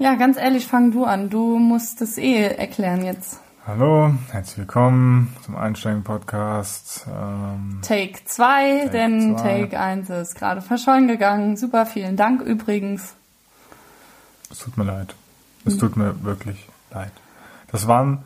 Ja, ganz ehrlich, fang du an. Du musst es eh erklären jetzt. Hallo, herzlich willkommen zum Einsteigen-Podcast. Ähm, Take 2, Take denn zwei. Take 1 ist gerade verschollen gegangen. Super, vielen Dank übrigens. es tut mir leid. Es tut mir wirklich leid. Das waren,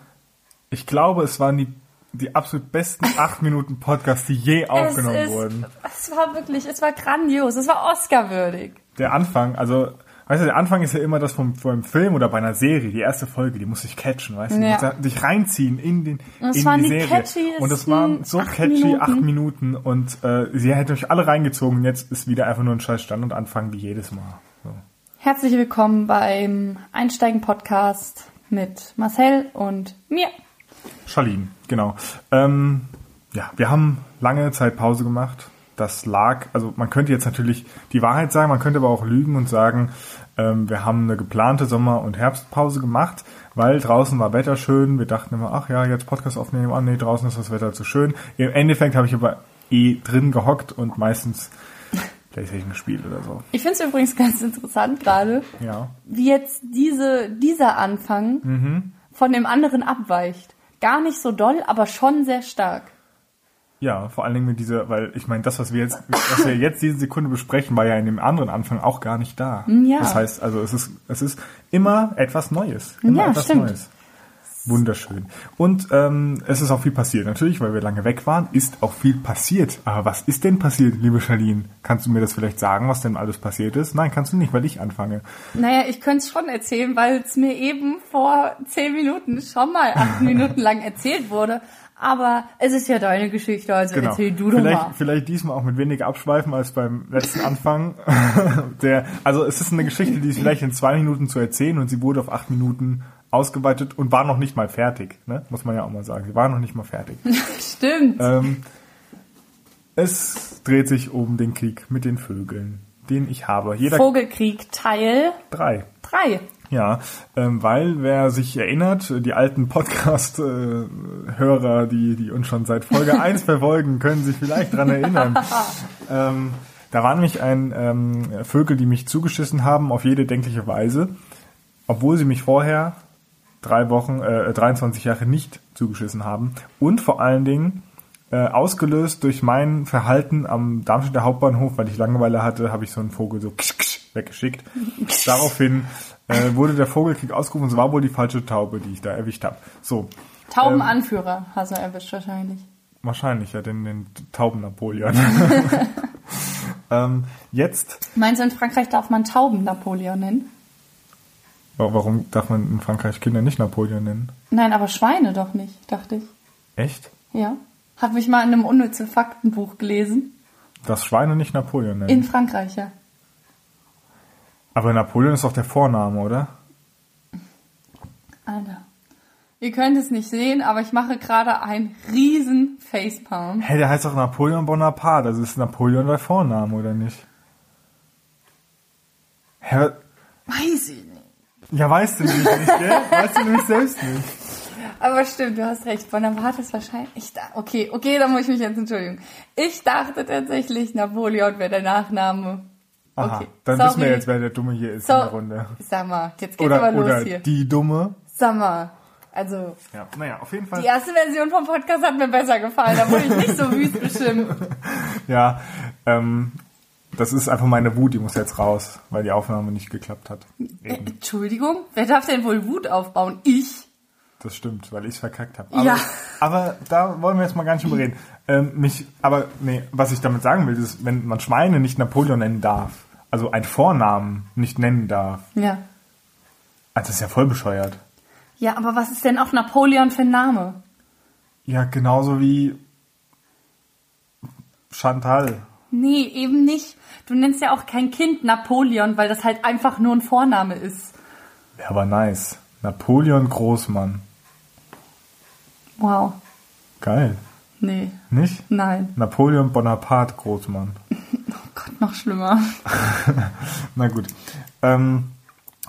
ich glaube, es waren die, die absolut besten acht Minuten Podcast, die je aufgenommen es ist, wurden. Es war wirklich, es war grandios, es war Oscar-würdig. Der Anfang, also, weißt du, der Anfang ist ja immer das vom, vom Film oder bei einer Serie, die erste Folge, die muss ich catchen, weißt du, Ja. da- dich reinziehen in den, Und es in waren die die Serie. und es waren so acht catchy Minuten. acht Minuten und äh, sie hätte euch alle reingezogen und jetzt ist wieder einfach nur ein scheiß Stand und Anfang wie jedes Mal. So. Herzlich willkommen beim Einsteigen-Podcast mit Marcel und mir. Charlene, genau. Ähm, ja, wir haben lange Zeit Pause gemacht. Das lag, also man könnte jetzt natürlich die Wahrheit sagen, man könnte aber auch lügen und sagen, ähm, wir haben eine geplante Sommer- und Herbstpause gemacht, weil draußen war Wetter schön. Wir dachten immer, ach ja, jetzt Podcast aufnehmen, ah nee, draußen ist das Wetter zu schön. Im Endeffekt habe ich aber eh drin gehockt und meistens Playstation gespielt oder so. Ich finde es übrigens ganz interessant gerade, Ja. wie jetzt diese, dieser Anfang Mhm. von dem anderen abweicht. Gar nicht so doll, aber schon sehr stark. Ja, vor allen Dingen mit dieser, weil ich meine, das, was wir jetzt, was wir jetzt diese Sekunde besprechen, war ja in dem anderen Anfang auch gar nicht da. Ja. Das heißt, also es ist, es ist immer etwas Neues. Immer Ja, etwas stimmt. Neues. Wunderschön. Und ähm, es ist auch viel passiert. Natürlich, weil wir lange weg waren, ist auch viel passiert. Aber was ist denn passiert, liebe Charlene? Kannst du mir das vielleicht sagen, was denn alles passiert ist? Nein, kannst du nicht, weil ich anfange. Naja, ich könnte es schon erzählen, weil es mir eben vor zehn Minuten schon mal acht Minuten lang erzählt wurde. Aber es ist ja deine Geschichte, also Genau. erzähl du doch vielleicht, mal. vielleicht diesmal auch mit weniger Abschweifen als beim letzten Anfang. Der, also es ist eine Geschichte, die ist vielleicht in zwei Minuten zu erzählen und sie wurde auf acht Minuten ausgeweitet und war noch nicht mal fertig, ne? muss man ja auch mal sagen. Sie war noch nicht mal fertig. Stimmt. ähm, es dreht sich um den Krieg mit den Vögeln, den ich habe. Jeder Vogelkrieg Teil drei. 3. Ja, ähm, weil wer sich erinnert, die alten Podcast-Hörer, die, die uns schon seit Folge 1 verfolgen, können sich vielleicht dran erinnern. ähm, da war nämlich ein ähm, Vögel, die mich zugeschissen haben auf jede denkliche Weise, obwohl sie mich vorher drei Wochen, äh, 23 Jahre nicht zugeschissen haben. Und vor allen Dingen äh, ausgelöst durch mein Verhalten am Darmstädter Hauptbahnhof, weil ich Langeweile hatte, habe ich so einen Vogel so weggeschickt. Daraufhin äh, wurde der Vogelkrieg ausgerufen. Es war wohl die falsche Taube, die ich da erwischt habe. So, Taubenanführer hast du erwischt wahrscheinlich. wahrscheinlich ja den, den Tauben-Napoleon. ähm, jetzt, Meinst du, in Frankreich darf man Tauben Napoleon nennen? wa- warum darf man in Frankreich Kinder nicht Napoleon nennen? Nein, aber Schweine doch nicht, dachte ich. Echt? Ja. Hab mich mal in einem unnütze Faktenbuch gelesen. Dass Schweine nicht Napoleon nennen. In Frankreich, ja. Aber Napoleon ist doch der Vorname, oder? Alter. Ihr könnt es nicht sehen, aber ich mache gerade einen riesen Facepalm. Hä, der heißt doch Napoleon Bonaparte. Also ist Napoleon der Vorname, oder nicht? Hä? Weiß ich nicht. Ja, weißt du nämlich nicht, gell? Weißt du nämlich selbst nicht. Aber stimmt, du hast recht. Bonaparte ist wahrscheinlich. Ich da, okay, okay, da muss ich mich jetzt entschuldigen. Ich dachte tatsächlich, Napoleon wäre der Nachname. Aha, Okay, dann sorry. wissen wir jetzt, wer der Dumme hier ist So, in der Runde. Sag mal, jetzt geht's Oder, aber los oder hier. die Dumme. Sag mal. Also, Ja, naja, auf jeden Fall. die erste Version vom Podcast hat mir besser gefallen. Da wurde ich nicht so wüst bestimmt. Ja, ähm, das ist einfach meine Wut, die muss jetzt raus, weil die Aufnahme nicht geklappt hat. Äh, Eben, Entschuldigung, wer darf denn wohl Wut aufbauen? Ich? Das stimmt, weil ich es verkackt habe. Aber, Ja. aber da wollen wir jetzt mal gar nicht drüber reden. Ähm, mich, aber nee, was ich damit sagen will, ist, wenn man Schweine nicht Napoleon nennen darf, also einen Vornamen nicht nennen darf, Ja. also das ist ja voll bescheuert. Ja, aber was ist denn auch Napoleon für ein Name? Ja, genauso wie Chantal. Nee, eben nicht. Du nennst ja auch kein Kind Napoleon, weil das halt einfach nur ein Vorname ist. Wäre aber nice. Napoleon Großmann. Wow. Geil. Nee, Nicht? nein. Napoleon Bonaparte Großmann. Oh Gott, noch schlimmer. Na gut. Ähm,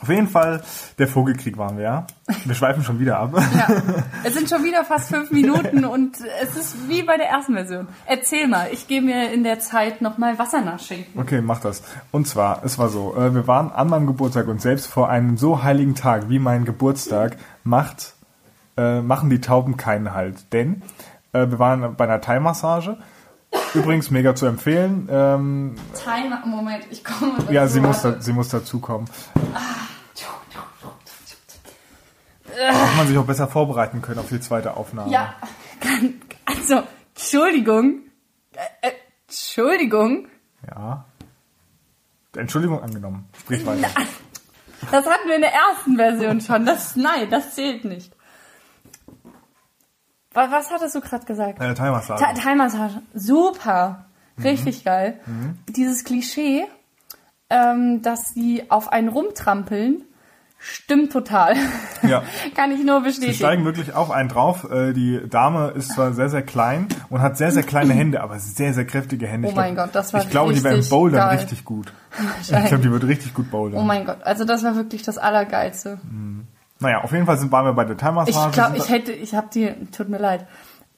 Auf jeden Fall, der Vogelkrieg waren wir, ja. Wir schweifen schon wieder ab. Ja. Es sind schon wieder fast fünf Minuten und es ist wie bei der ersten Version. Erzähl mal, ich gehe mir in der Zeit nochmal Wasser nachschenken. Okay, mach das. Und zwar, es war so, äh, wir waren an meinem Geburtstag und selbst vor einem so heiligen Tag wie mein Geburtstag macht, äh, machen die Tauben keinen Halt. Denn äh, wir waren bei einer Thai-Massage. Übrigens mega zu empfehlen. Ähm, Timer, Moment, ich komme. dazu, ja, sie muss, da, sie muss dazukommen. Hätte man sich auch besser vorbereiten können auf die zweite Aufnahme. Ja, also, Entschuldigung. Äh, Entschuldigung. Ja. Entschuldigung angenommen. Sprich weiter. Das hatten wir in der ersten Version schon. Das, nein, das zählt nicht. Was, was hattest du gerade gesagt? Äh, Thai-Massage. Tha- Thai-Massage. Super. Mhm. Richtig geil. Dieses Klischee, ähm, dass sie auf einen rumtrampeln, stimmt total. Ja. Kann ich nur Sie bestätigen. steigen wirklich auf einen drauf. Äh, Die Dame ist zwar sehr, sehr klein und hat sehr, sehr kleine Hände, aber sehr, sehr kräftige Hände. Oh glaub- mein Gott, das war Ich glaube, die wäre im richtig Bouldern geil. richtig gut. Ich glaube, die wird richtig gut bouldern. Oh mein Gott, also das war wirklich das Allergeilste. Naja, auf jeden Fall sind, waren wir bei der Ich Thai-Massage. glaube, ich hätte, ich habe die, tut mir leid.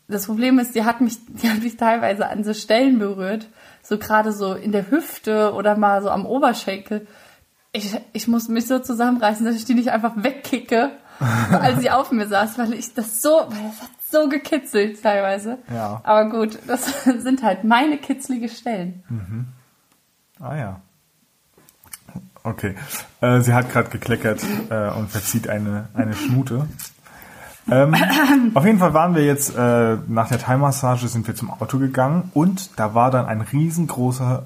Das Problem ist, die hat mich, die hat mich teilweise an so Stellen berührt, so gerade so in der Hüfte oder mal so am Oberschenkel. Ich, ich muss mich so zusammenreißen, dass ich die nicht einfach wegkicke, als sie auf mir saß, weil ich das so, weil das hat so gekitzelt teilweise. Ja. Aber gut, das sind halt meine kitzlige Stellen. Ah ja. Okay. Äh, sie hat gerade gekleckert äh, und verzieht eine, eine Schnute. Ähm, auf jeden Fall waren wir jetzt äh, nach der Thai-Massage sind wir zum Auto gegangen und da war dann ein riesengroßer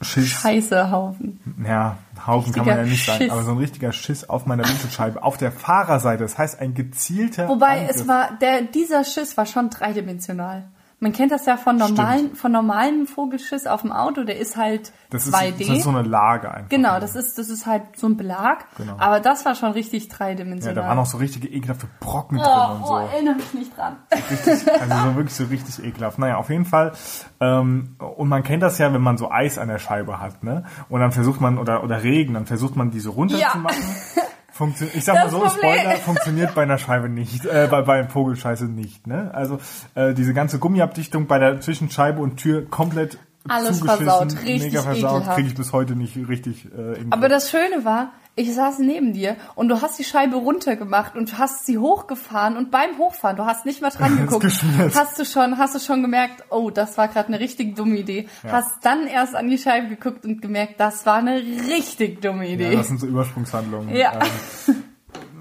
Schiss. Scheiße Haufen. Ja, Haufen kann man ja Richtiger nicht sagen, Schiss. aber so ein richtiger Schiss auf meiner Windschutzscheibe auf der Fahrerseite. Das heißt ein gezielter. Wobei Angriff. es war, der, dieser Schiss war schon dreidimensional. Man kennt das ja von normalen, von normalen Vogelschiss auf dem Auto, der ist halt das ist, 2D. das ist so eine Lage einfach. genau, das ist, das ist halt so ein Belag. Genau. Aber das war schon richtig ja, dreidimensional. da waren auch so richtige ekelhafte Brocken drin oh, und oh, so. erinnere mich nicht dran. Richtig, also so wirklich so richtig ekelhaft. Naja, auf jeden Fall. Ähm, und man kennt das ja, wenn man so Eis an der Scheibe hat, ne? Und dann versucht man, oder, oder Regen, dann versucht man diese runterzumachen. Funktio ich sag Das mal so, Problem- Spoiler, funktioniert bei einer Scheibe nicht, äh, bei, bei Vogelscheiße nicht, ne? Also äh, diese ganze Gummiabdichtung bei der zwischen Scheibe und Tür komplett Alles versaut, richtig mega versaut, kriege ich bis heute nicht richtig äh, Aber das Schöne war, ich saß neben dir und du hast die Scheibe runtergemacht und hast sie hochgefahren und beim Hochfahren, du hast nicht mal dran geguckt, hast du schon, hast du schon gemerkt, oh, das war gerade eine richtig dumme Idee. Hast dann erst an die Scheibe geguckt und gemerkt, das war eine richtig dumme Idee. Ja, das sind so Übersprungshandlungen. Ja. Ähm,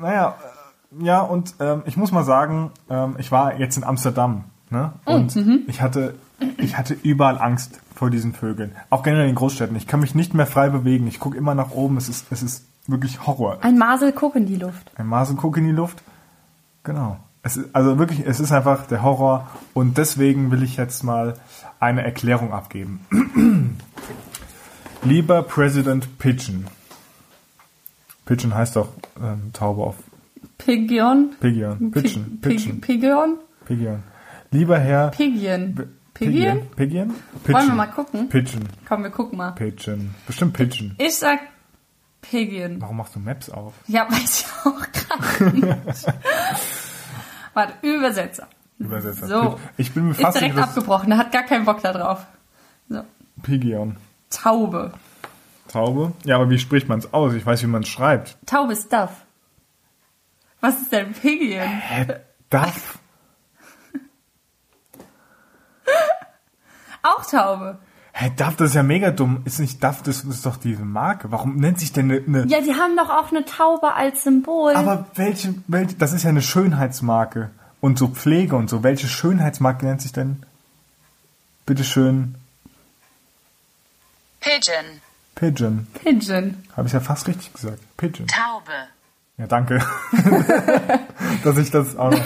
naja, äh, ja, und ähm, ich muss mal sagen, ähm, ich war jetzt in Amsterdam, ne? Und ich hatte, ich hatte überall Angst vor diesen Vögeln. Auch generell in Großstädten. Ich kann mich nicht mehr frei bewegen. Ich gucke immer nach oben. Es ist, es ist wirklich Horror. Ein Masel guck in die Luft. Ein Masenguck in die Luft. Genau. Es ist, also wirklich, es ist einfach der Horror. Und deswegen will ich jetzt mal eine Erklärung abgeben. Lieber President Pigeon. Pigeon heißt doch ähm, Taube auf Pigeon. Pigeon. Pigeon. Pi- Pigeon. Pigeon? Pigeon. Lieber Herr Pigeon. Pigeon? Pigeon? Wollen wir mal gucken? Pigeon. Komm, wir gucken mal. Pigeon. Bestimmt Pigeon. Ich sag Pigeon. Warum machst du Maps auf? Ja, weiß ich auch gerade nicht. Warte, Übersetzer. Übersetzer. So. Ich bin mir Ist fast direkt sicher, abgebrochen, der hat gar keinen Bock da drauf. So. Pigeon. Taube. Taube? Ja, aber wie spricht man es aus? Ich weiß, wie man es schreibt. Taube ist Duff. Was ist denn Pigeon? Hä? Duff? Auch Taube. Hä, Duff, das ist ja mega dumm. Ist nicht Duff, das ist doch diese Marke. Warum nennt sich denn eine... eine Ja, die haben doch auch eine Taube als Symbol. aber welche, welche... Das ist ja eine Schönheitsmarke. Und so Pflege und so. Welche Schönheitsmarke nennt sich denn... Bitteschön... Pigeon. Pigeon. Pigeon. Habe ich ja fast richtig gesagt. Pigeon. Taube. Ja, danke. Dass ich das auch noch...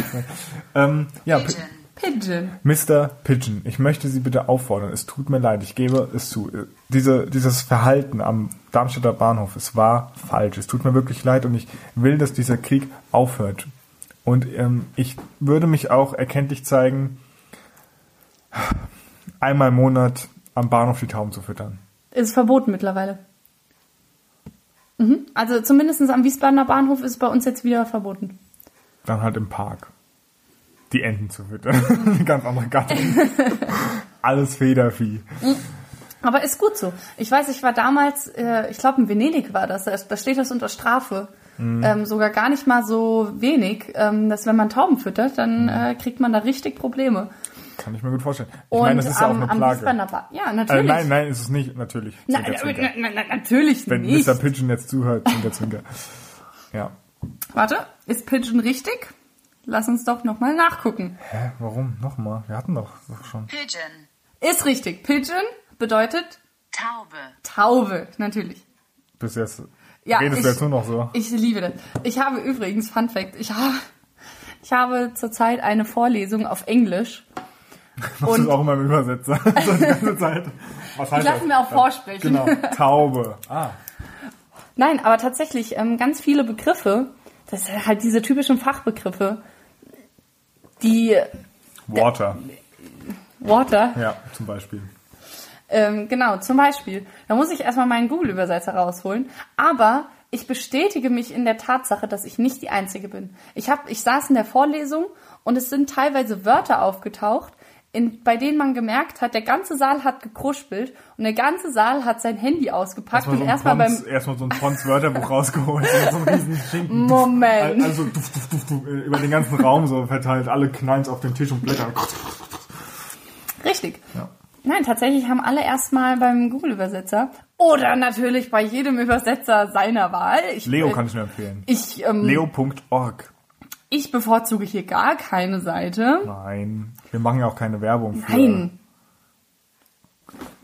ähm, ja, Pi- Pigeon. Pigeon. Mr. Pigeon, ich möchte Sie bitte auffordern, es tut mir leid, ich gebe es zu. Diese, dieses Verhalten am Darmstädter Bahnhof, es war falsch. Es tut mir wirklich leid und ich will, dass dieser Krieg aufhört. Und ähm, ich würde mich auch erkenntlich zeigen, einmal im Monat am Bahnhof die Tauben zu füttern. Ist verboten mittlerweile. Also zumindest am Wiesbadener Bahnhof ist es bei uns jetzt wieder verboten. Dann halt im Park. Die Enten zu füttern. Ganz andere Gattung. Alles Federvieh. Aber ist gut so. Ich weiß, ich war damals, äh, ich glaube in Venedig war das, da steht das unter Strafe. Mhm. Ähm, sogar gar nicht mal so wenig, ähm, dass wenn man Tauben füttert, Mhm. dann äh, kriegt man da richtig Probleme. Kann ich mir gut vorstellen. Ich Und meine, das ist ja auch am, eine am Plage. Ja, Äh, natürlich. nein, nein, ist es nicht, natürlich. Nein, nein, nein, nein, natürlich Wenn nicht. Mr. Pigeon jetzt zuhört, Zwinker, Zwinker. Ja. Warte, ist Pigeon richtig? Lass uns doch nochmal nachgucken. Hä, warum? Nochmal? Wir hatten doch, doch schon. Pigeon. Ist richtig. Pigeon bedeutet Taube. Taube, natürlich. Bis jetzt Ja, redest ich- du jetzt nur noch so. Ich liebe das. Ich habe übrigens, Fun Fact, ich habe, ich habe zurzeit eine Vorlesung auf Englisch. Das ist auch immer im Übersetzer. so die ganze Zeit. Was heißt Ich lasse mir auch vorsprechen. Genau. Taube. Ah. Nein, aber tatsächlich ähm, ganz viele Begriffe, das sind halt diese typischen Fachbegriffe, die Water. Water, Ja, zum Beispiel. ähm, genau, zum Beispiel. Da muss ich erstmal meinen Google-Übersetzer rausholen. Aber ich bestätige mich in der Tatsache, dass ich nicht die Einzige bin. Ich, hab, ich saß in der Vorlesung und es sind teilweise Wörter aufgetaucht, in, bei denen man gemerkt hat, der ganze Saal hat gekruspelt und der ganze Saal hat sein Handy ausgepackt Erstmal so und ein erstmal beim erstmal so ein Pons Wörterbuch rausgeholt. so ein riesen Schinken. Moment. Also duf, duf, duf, duf, über den ganzen Raum so verteilt. Alle knallen auf den Tisch und blättern. Richtig. Ja. Nein, tatsächlich haben alle erstmal beim Google-Übersetzer oder natürlich bei jedem Übersetzer seiner Wahl. Ich, Leo äh, kann ich nur empfehlen. ich, ähm, Leo.org. ich bevorzuge hier gar keine Seite. Nein. Wir machen ja auch keine Werbung für. Nein,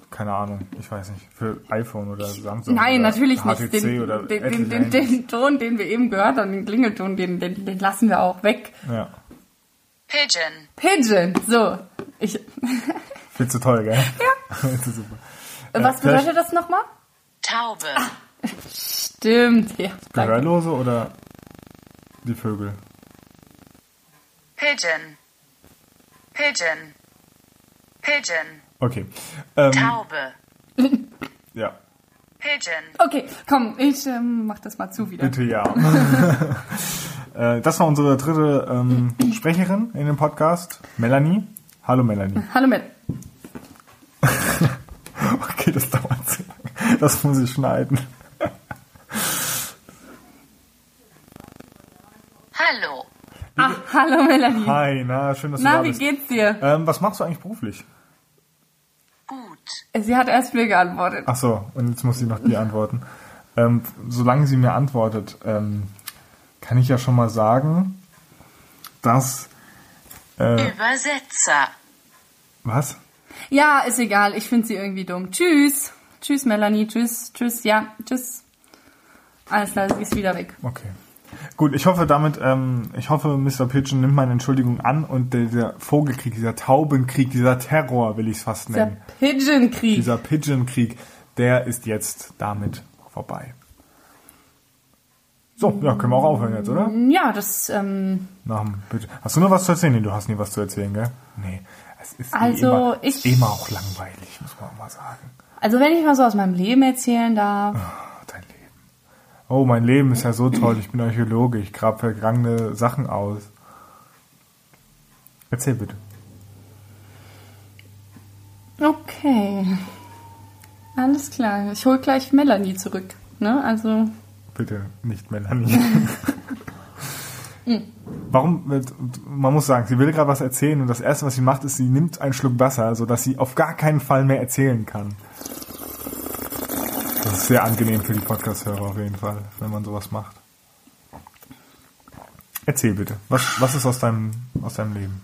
Keine Ahnung. Ich weiß nicht. Für iPhone oder Samsung. nein, oder natürlich HTC nicht. Den, oder den, den, den, den Ton, den wir eben gehört haben, den Klingelton, den, den, den lassen wir auch weg. Ja. Pigeon. Pigeon, so. Ich, Findest du toll, gell? Ja. Du super. was vielleicht- bedeutet das nochmal? Taube. Stimmt, ja. Gehörlose oder die Vögel? Pigeon. Pigeon. Pigeon. Okay. Ähm, Taube. ja. Pigeon. Okay, komm, ich ähm, mach das mal zu wieder. Bitte ja. Äh, das war unsere dritte ähm, Sprecherin in dem Podcast, Melanie. Hallo Melanie. Hallo Mel. Okay, das dauert sehr lange. Das muss ich schneiden. Hallo. Ah, hallo Melanie. Hi, na, schön, dass du Na, da wie bist. geht's dir? Ähm, was machst du eigentlich beruflich? Gut. Sie hat erst mir geantwortet. Ach so, und jetzt muss sie noch dir antworten. Ähm, solange sie mir antwortet, ähm, kann ich ja schon mal sagen, dass... Äh, Übersetzer. was? Ja, ist egal. Ich finde sie irgendwie dumm. Tschüss. Tschüss, Melanie. Tschüss. Tschüss. Ja, tschüss. Alles klar, sie ist wieder weg. Okay. Gut, ich hoffe damit, ähm, ich hoffe, Mr. Pigeon nimmt meine Entschuldigung an und der, dieser Vogelkrieg, dieser Taubenkrieg, dieser Terror, will ich es fast nennen, Pigeon-Krieg. dieser Pigeon-Krieg, der ist jetzt damit vorbei. So, ja, können wir auch aufhören jetzt, oder? Ja, das, ähm, Nach dem Pigeon. Hast du noch was zu erzählen? Nee, du hast nie was zu erzählen, gell? Nee. Es ist Also, eh immer, ich- eh immer auch langweilig, muss man auch mal sagen. also wenn ich mal so aus meinem Leben erzählen darf. Oh, mein Leben ist ja so toll. Ich bin Archäologe. Ich grab vergangene Sachen aus. Erzähl bitte. Okay. Alles klar. Ich hol gleich Melanie zurück. Ne? Also, Bitte nicht Melanie. Warum? wird- Man muss sagen, sie will gerade was erzählen und das erste, was sie macht, ist, sie nimmt einen Schluck Wasser, sodass sie auf gar keinen Fall mehr erzählen kann. Das ist sehr angenehm für die Podcast-Hörer auf jeden Fall, wenn man sowas macht. Erzähl bitte. Was, was ist aus deinem, aus deinem Leben?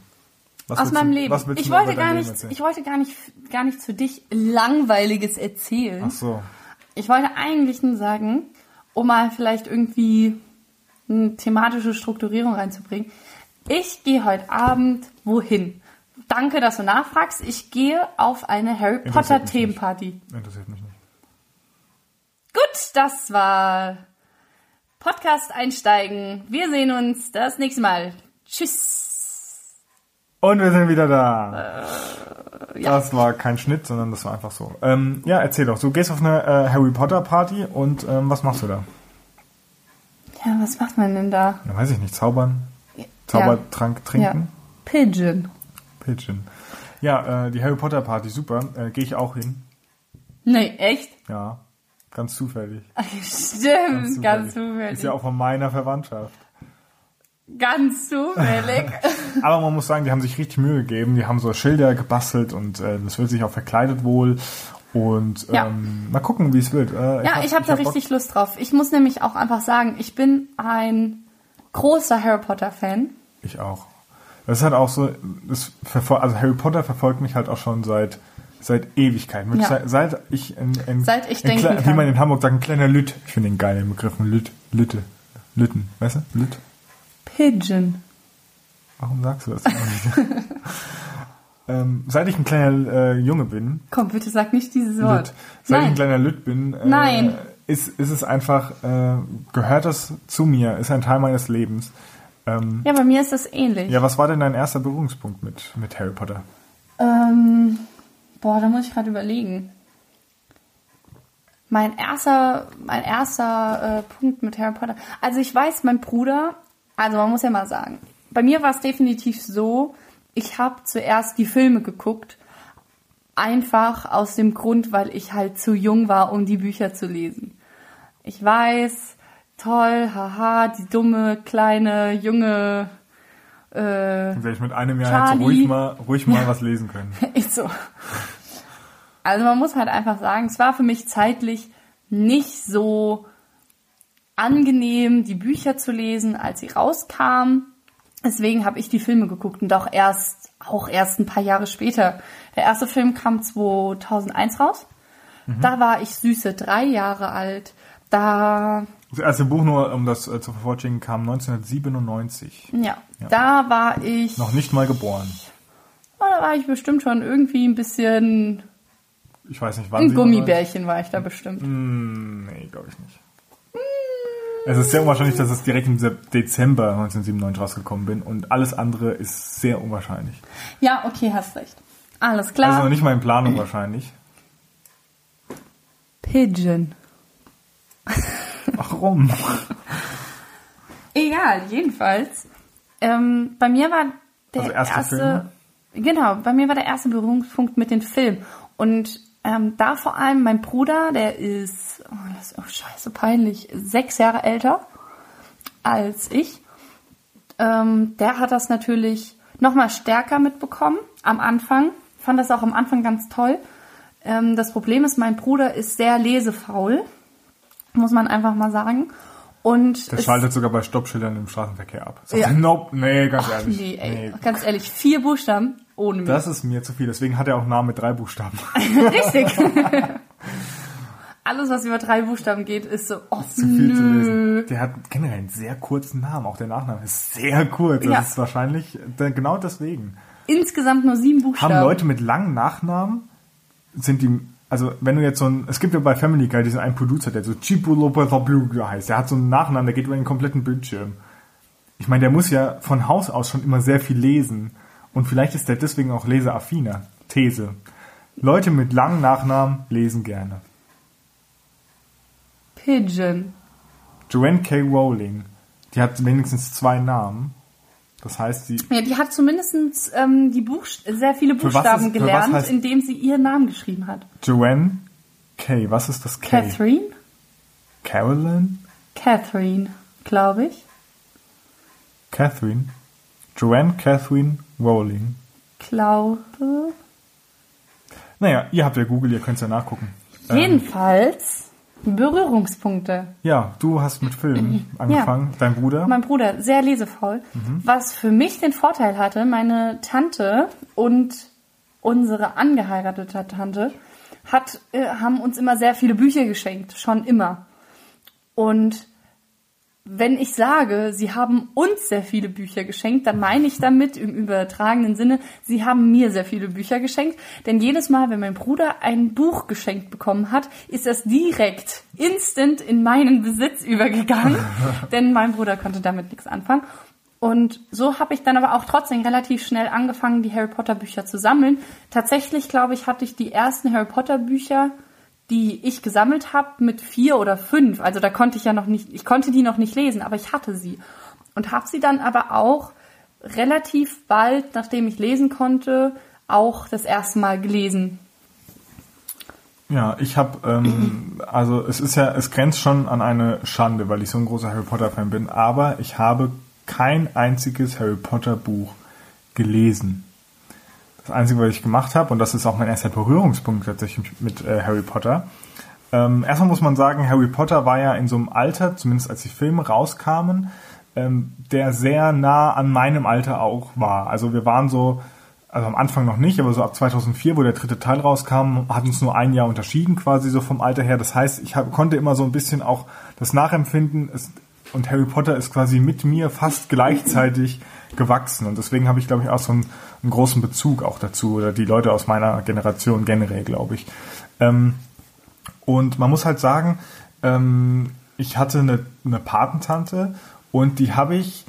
Was aus meinem du- Leben. Ich wollte gar Leben nicht, erzählen? ich wollte gar nicht, gar nichts für dich Langweiliges erzählen. Ach so. Ich wollte eigentlich nur sagen, um mal vielleicht irgendwie eine thematische Strukturierung reinzubringen. Ich gehe heute Abend wohin? Danke, dass du nachfragst. Ich gehe auf eine Harry Potter. Themenparty. Interessiert mich nicht. Gut, das war Podcast einsteigen. Wir sehen uns das nächste Mal. Tschüss. Und wir sind wieder da. Äh, ja. Das war kein Schnitt, sondern das war einfach so. Ähm, ja, erzähl doch. Du gehst auf eine äh, Harry Potter Party und ähm, was machst du da? Ja, was macht man denn da? Ja, weiß ich nicht, zaubern, Zaubertrank Ja. trinken, Pigeon. Pigeon. Ja, äh, die Harry Potter Party, super, äh, gehe ich auch hin. Nee, echt? Ja, ganz zufällig. Stimmt, ganz zufällig. Ist ja auch von meiner Verwandtschaft. Ganz zufällig. Aber man muss sagen, die haben sich richtig Mühe gegeben. Die haben so Schilder gebastelt und äh, das wird sich auch verkleidet wohl. Und Ja. ähm, mal gucken, wie es wird. Äh, ja, ich habe da Bock. richtig Lust drauf. Ich muss nämlich auch einfach sagen, ich bin ein großer Harry Potter Fan. Ich auch. Das ist halt auch so, das also Harry Potter verfolgt mich halt auch schon seit seit Ewigkeiten. Wirklich Ja. Seit, seit ich ein, ein, Seit ich denken klei- wie kann. man in Hamburg sagt, ein kleiner Lüt. Ich finde den geil, den Begriff ein Lüt. Lütte. Lütten. Weißt du? Lüt. Pigeon. Warum sagst du das ähm, seit ich ein kleiner äh, Junge bin, Komm, bitte sag nicht dieses Wort. Lüt. Seit ich ein Nein. kleiner Lüt bin, äh, Nein. Ist, ist es einfach, äh, gehört das zu mir, ist ein Teil meines Lebens. Ähm, Ja, bei mir ist das ähnlich. ja, was war denn dein erster Berührungspunkt mit, mit Harry Potter? Ähm, boah, da muss ich gerade überlegen. Mein erster, mein erster äh, Punkt mit Harry Potter. Also ich weiß, mein Bruder, also man muss ja mal sagen, bei mir war es definitiv so, ich habe zuerst die Filme geguckt, einfach aus dem Grund, weil ich halt zu jung war, um die Bücher zu lesen. Ich weiß, toll, haha, die dumme, kleine, junge, äh, werde ich mit einem Jahr Charlie. jetzt ruhig mal, ruhig mal was lesen können. Ist so. Also man muss halt einfach sagen, es war für mich zeitlich nicht so angenehm, die Bücher zu lesen, als sie rauskamen. Deswegen habe ich die Filme geguckt und auch erst, auch erst ein paar Jahre später. Der erste Film kam 2001 raus. Da war ich süße drei Jahre alt. Da, Das erste Buch nur, um das äh, zu vervollständigen, kam 1997. ja, da war ich, Noch nicht mal geboren. oh, da war ich bestimmt schon irgendwie ein bisschen, Ich weiß nicht, wann ein Gummibärchen war ich da bestimmt. Hm, nee, glaube ich nicht. Es ist sehr unwahrscheinlich, dass es direkt im Dezember 1997 rausgekommen bin und alles andere ist sehr unwahrscheinlich. Ja, okay, hast recht. Alles klar. Also nicht mal in Planung wahrscheinlich. Pigeon. Warum? Egal, jedenfalls. Ähm, bei mir war der Also erste erste, genau, bei mir war der erste Berührungspunkt mit den Filmen und ähm, da vor allem mein Bruder, der ist, oh, das ist oh, scheiße peinlich, sechs Jahre älter als ich. Ähm, der hat das natürlich noch mal stärker mitbekommen am Anfang. Fand das auch am Anfang ganz toll. Ähm, das Problem ist, mein Bruder ist sehr lesefaul, muss man einfach mal sagen. Und Der schaltet sogar bei Stoppschildern im Straßenverkehr ab. Sagt Ja. nope, nee, ganz Ach, ehrlich. nee, ey, nee. ganz ehrlich, vier Buchstaben ohne mich. Das ist mir zu viel. Deswegen hat er auch einen Namen mit drei Buchstaben. Richtig. Alles, was über drei Buchstaben geht, ist so, oh, zu viel zu nö. lesen. Der hat generell einen sehr kurzen Namen. Auch der Nachname ist sehr kurz. Das Ja. ist wahrscheinlich genau deswegen. Insgesamt nur sieben Buchstaben. Haben Leute mit langen Nachnamen, sind die, also wenn du jetzt so ein, es gibt ja bei Family Guy diesen einen Producer, der so Chipolopathabluga heißt, der hat so einen Nachnamen, der geht über den kompletten Bildschirm. Ich meine, der muss ja von Haus aus schon immer sehr viel lesen. Und vielleicht ist der deswegen auch leseaffiner. These. Leute mit langen Nachnamen lesen gerne. Pigeon. Joanne K. Rowling, die hat wenigstens zwei Namen. Das heißt, sie, Ja, die hat zumindest ähm, die Buchst sehr viele Buchstaben ist- gelernt, indem sie ihren Namen geschrieben hat. Joanne K. Was ist das K? Catherine? Carolyn? Catherine, glaube ich. Catherine? Joanne Catherine Rowling. Glaube. Naja, ihr habt ja Google, ihr könnt ja nachgucken. Ähm, Jedenfalls Berührungspunkte. ja, du hast mit Filmen angefangen, dein Bruder. Mein Bruder, sehr lesefaul. Was für mich den Vorteil hatte, meine Tante und unsere angeheiratete Tante hat, äh, haben uns immer sehr viele Bücher geschenkt, schon immer. Und wenn ich sage, sie haben uns sehr viele Bücher geschenkt, dann meine ich damit im übertragenen Sinne, sie haben mir sehr viele Bücher geschenkt. Denn jedes Mal, wenn mein Bruder ein Buch geschenkt bekommen hat, ist das direkt, instant in meinen Besitz übergegangen. denn mein Bruder konnte damit nichts anfangen. Und so habe ich dann aber auch trotzdem relativ schnell angefangen, die Harry Potter Bücher zu sammeln. Tatsächlich, glaube ich, hatte ich die ersten Harry Potter Bücher die ich gesammelt habe mit vier oder fünf. Also da konnte ich ja noch nicht, ich konnte die noch nicht lesen, aber ich hatte sie. Und habe sie dann aber auch relativ bald, nachdem ich lesen konnte, auch das erste Mal gelesen. Ja, ich habe, ähm, also es ist ja, es grenzt schon an eine Schande, weil ich so ein großer Harry Potter Fan bin, aber ich habe kein einziges Harry Potter Buch gelesen. Das Einzige, was ich gemacht habe, und das ist auch mein erster Berührungspunkt tatsächlich mit äh, Harry Potter. Ähm, erstmal muss man sagen, Harry Potter war ja in so einem Alter, zumindest als die Filme rauskamen, ähm, der sehr nah an meinem Alter auch war. Also wir waren so, also am Anfang noch nicht, aber so ab 2004, wo der dritte Teil rauskam, hat uns nur ein Jahr unterschieden quasi so vom Alter her. Das heißt, ich hab, konnte immer so ein bisschen auch das nachempfinden es, und Harry Potter ist quasi mit mir fast gleichzeitig gewachsen und deswegen habe ich glaube ich auch so einen, einen, großen Bezug auch dazu oder die Leute aus meiner Generation generell glaube ich. Ähm, und man muss halt sagen, ähm, ich hatte eine, eine Patentante und die habe ich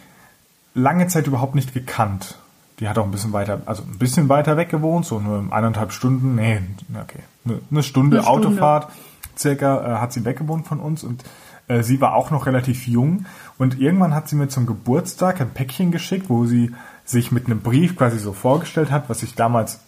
lange Zeit überhaupt nicht gekannt. Die hat auch ein bisschen weiter, also ein bisschen weiter weg gewohnt, so nur eineinhalb Stunden, nee, okay, eine, eine Stunde eine Autofahrt circa äh, hat sie weggewohnt von uns und äh, sie war auch noch relativ jung und irgendwann hat sie mir zum Geburtstag ein Päckchen geschickt, wo sie sich mit einem Brief quasi so vorgestellt hat, was ich damals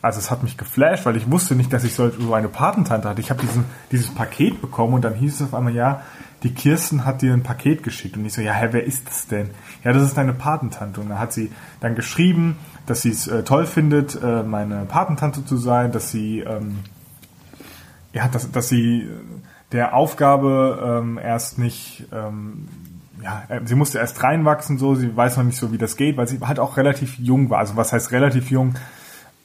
also es hat mich geflasht, weil ich wusste nicht, dass ich so eine Patentante hatte. Ich habe diesen dieses Paket bekommen und dann hieß es auf einmal, ja, die Kirsten hat dir ein Paket geschickt. Und ich so, ja, hä, wer ist das denn? Ja, das ist deine Patentante. Und dann hat sie dann geschrieben, dass sie es äh, toll findet, äh, meine Patentante zu sein, dass sie, ähm, ja, dass, dass sie äh, der Aufgabe ähm, erst nicht, ähm, ja, äh, sie musste erst reinwachsen, so, sie weiß noch nicht so, wie das geht, weil sie halt auch relativ jung war. Also was heißt relativ jung?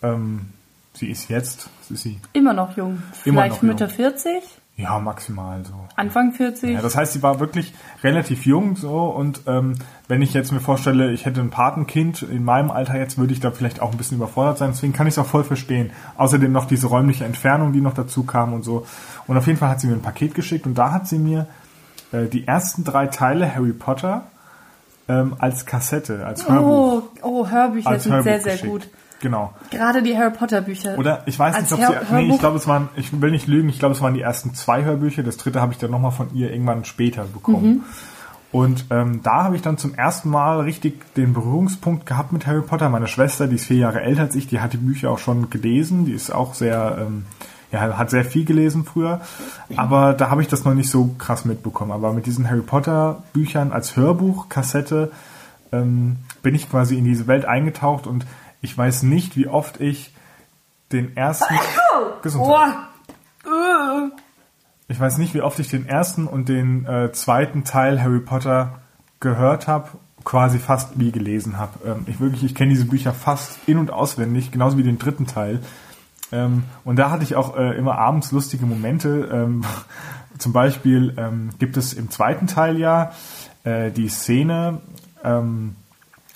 Ähm, sie ist jetzt, was ist sie? Immer noch jung. Immer Vielleicht noch Mitte jung. 40? Ja, maximal so. Anfang 40? Ja, das heißt, sie war wirklich relativ jung so und ähm, wenn ich jetzt mir vorstelle, ich hätte ein Patenkind in meinem Alter jetzt, würde ich da vielleicht auch ein bisschen überfordert sein. Deswegen kann ich es auch voll verstehen. Außerdem noch diese räumliche Entfernung, die noch dazu kam und so. Und auf jeden Fall hat sie mir ein Paket geschickt und da hat sie mir äh, die ersten drei Teile Harry Potter ähm, als Kassette, als Hörbuch. Oh, oh Hörbücher als sind Hörbuch sehr, sehr geschickt. gut. Genau. Gerade die Harry Potter Bücher. Oder ich weiß Als nicht, ob sie. Nee, ich glaube, es waren, ich will nicht lügen, ich glaube, es waren die ersten zwei Hörbücher. Das dritte habe ich dann nochmal von ihr irgendwann später bekommen. Mhm. Und ähm, da habe ich dann zum ersten Mal richtig den Berührungspunkt gehabt mit Harry Potter. Meine Schwester, die ist vier Jahre älter als ich, die hat die Bücher auch schon gelesen. Die ist auch sehr, ähm, ja, hat sehr viel gelesen früher. Aber da habe ich das noch nicht so krass mitbekommen. Aber mit diesen Harry Potter Büchern als Hörbuch, Kassette, ähm, bin ich quasi in diese Welt eingetaucht und ich weiß nicht, wie oft ich den ersten Gesundheit. Oh. Ich weiß nicht, wie oft ich den ersten und den äh, zweiten Teil Harry Potter gehört habe, quasi fast wie gelesen habe. Ähm, ich wirklich, ich kenne diese Bücher fast in und auswendig, genauso wie den dritten Teil. Ähm, und da hatte ich auch äh, immer abends lustige Momente. Ähm, zum Beispiel ähm, gibt es im zweiten Teil ja äh, die Szene, ähm,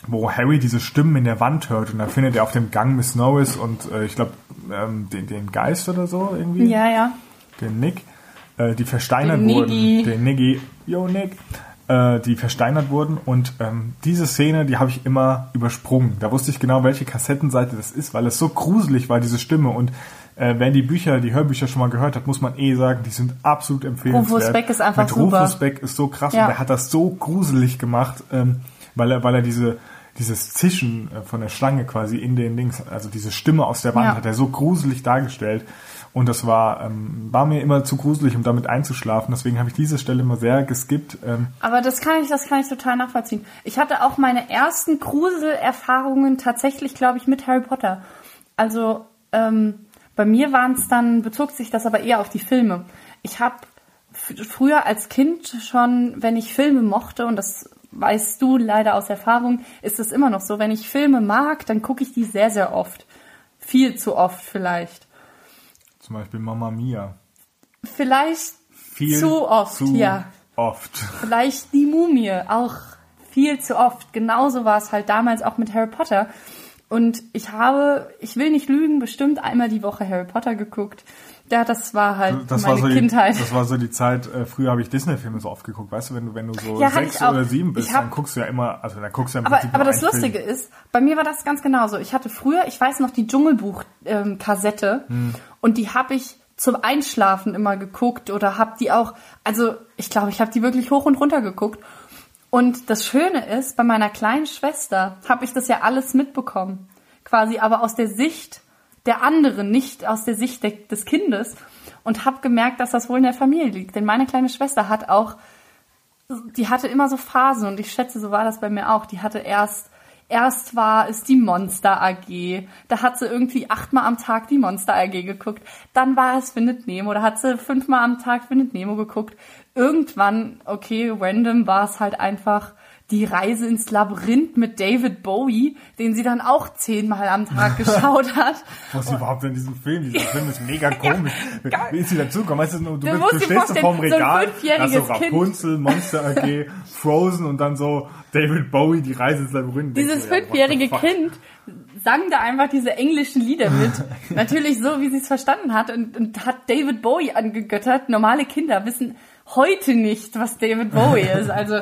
wo Harry diese Stimmen in der Wand hört und da findet er auf dem Gang Miss Norris und äh, ich glaube ähm, den, den Geist oder so irgendwie, Ja, ja. den Nick, äh, die versteinert Den wurden, den Niggi, yo Nick, äh, die versteinert wurden und ähm, diese Szene, die habe ich immer übersprungen. Da wusste ich genau, welche Kassettenseite das ist, weil es so gruselig war, diese Stimme und äh, wer die Bücher, die Hörbücher schon mal gehört hat, muss man eh sagen, die sind absolut empfehlenswert. Rufus Beck ist einfach Mit super. Rufus Beck ist so krass Ja. und er hat das so gruselig gemacht, ähm, weil er, weil er diese dieses Zischen äh, von der Schlange quasi in den Links, also diese Stimme aus der Wand, Ja. hat er so gruselig dargestellt. Und das war, ähm, war mir immer zu gruselig, um damit einzuschlafen. Deswegen habe ich diese Stelle immer sehr geskippt. Ähm, Aber das kann ich, das kann ich total nachvollziehen. Ich hatte auch meine ersten Gruselerfahrungen tatsächlich, glaube ich, mit Harry Potter. Also ähm, bei mir waren es dann, bezog sich das aber eher auf die Filme. Ich habe früher als Kind schon, wenn ich Filme mochte, und das weißt du leider aus Erfahrung, ist es immer noch so, wenn ich Filme mag, dann gucke ich die sehr, sehr oft. Viel zu oft vielleicht. Zum Beispiel Mamma Mia. Vielleicht Viel zu oft, zu ja. Oft. Vielleicht die Mumie, auch viel zu oft. Genauso war es halt damals auch mit Harry Potter. Und ich habe, ich will nicht lügen, bestimmt einmal die Woche Harry Potter geguckt. Ja, das war halt Das meine war, so die, Kindheit. das war so die Zeit, äh, früher habe ich Disney-Filme so oft geguckt, weißt du, wenn du, wenn du so Ja, sechs oder sieben bist, hab- dann guckst du ja immer, also dann guckst du ja im aber, aber das Lustige Film. ist, bei mir war das ganz genauso. Ich hatte früher, ich weiß noch, die Dschungelbuch-Kassette Hm. und die habe ich zum Einschlafen immer geguckt oder hab die auch, also ich glaube, ich habe die wirklich hoch und runter geguckt. Und das Schöne ist, bei meiner kleinen Schwester habe ich das ja alles mitbekommen. Quasi aber aus der Sicht der anderen, nicht aus der Sicht des Kindes. Und habe gemerkt, dass das wohl in der Familie liegt. Denn meine kleine Schwester hat auch, die hatte immer so Phasen und ich schätze, so war das bei mir auch. Die hatte erst Erst war es die Monster AG. Da hat sie irgendwie achtmal am Tag die Monster AG geguckt. Dann war es Findet Nemo. Da hat sie fünfmal am Tag Findet Nemo geguckt. Irgendwann, okay, random war es halt einfach die Reise ins Labyrinth mit David Bowie, den sie dann auch zehnmal am Tag geschaut hat. Was überhaupt in diesem Film? Dieser Film ist mega komisch. Wie ist sie dazugekommen? Weißt du, du, Du du, stehst so vorstellen, vorm so Regal, fünfjähriges hast so. Rapunzel, Monster AG, Frozen und dann so David Bowie, die Reise ins Labyrinth. Dieses ja, fünfjährige fuck? Kind sang da einfach diese englischen Lieder mit. Natürlich so, wie sie es verstanden hat und, und hat David Bowie angegöttert. Normale Kinder wissen heute nicht, was David Bowie ist. Also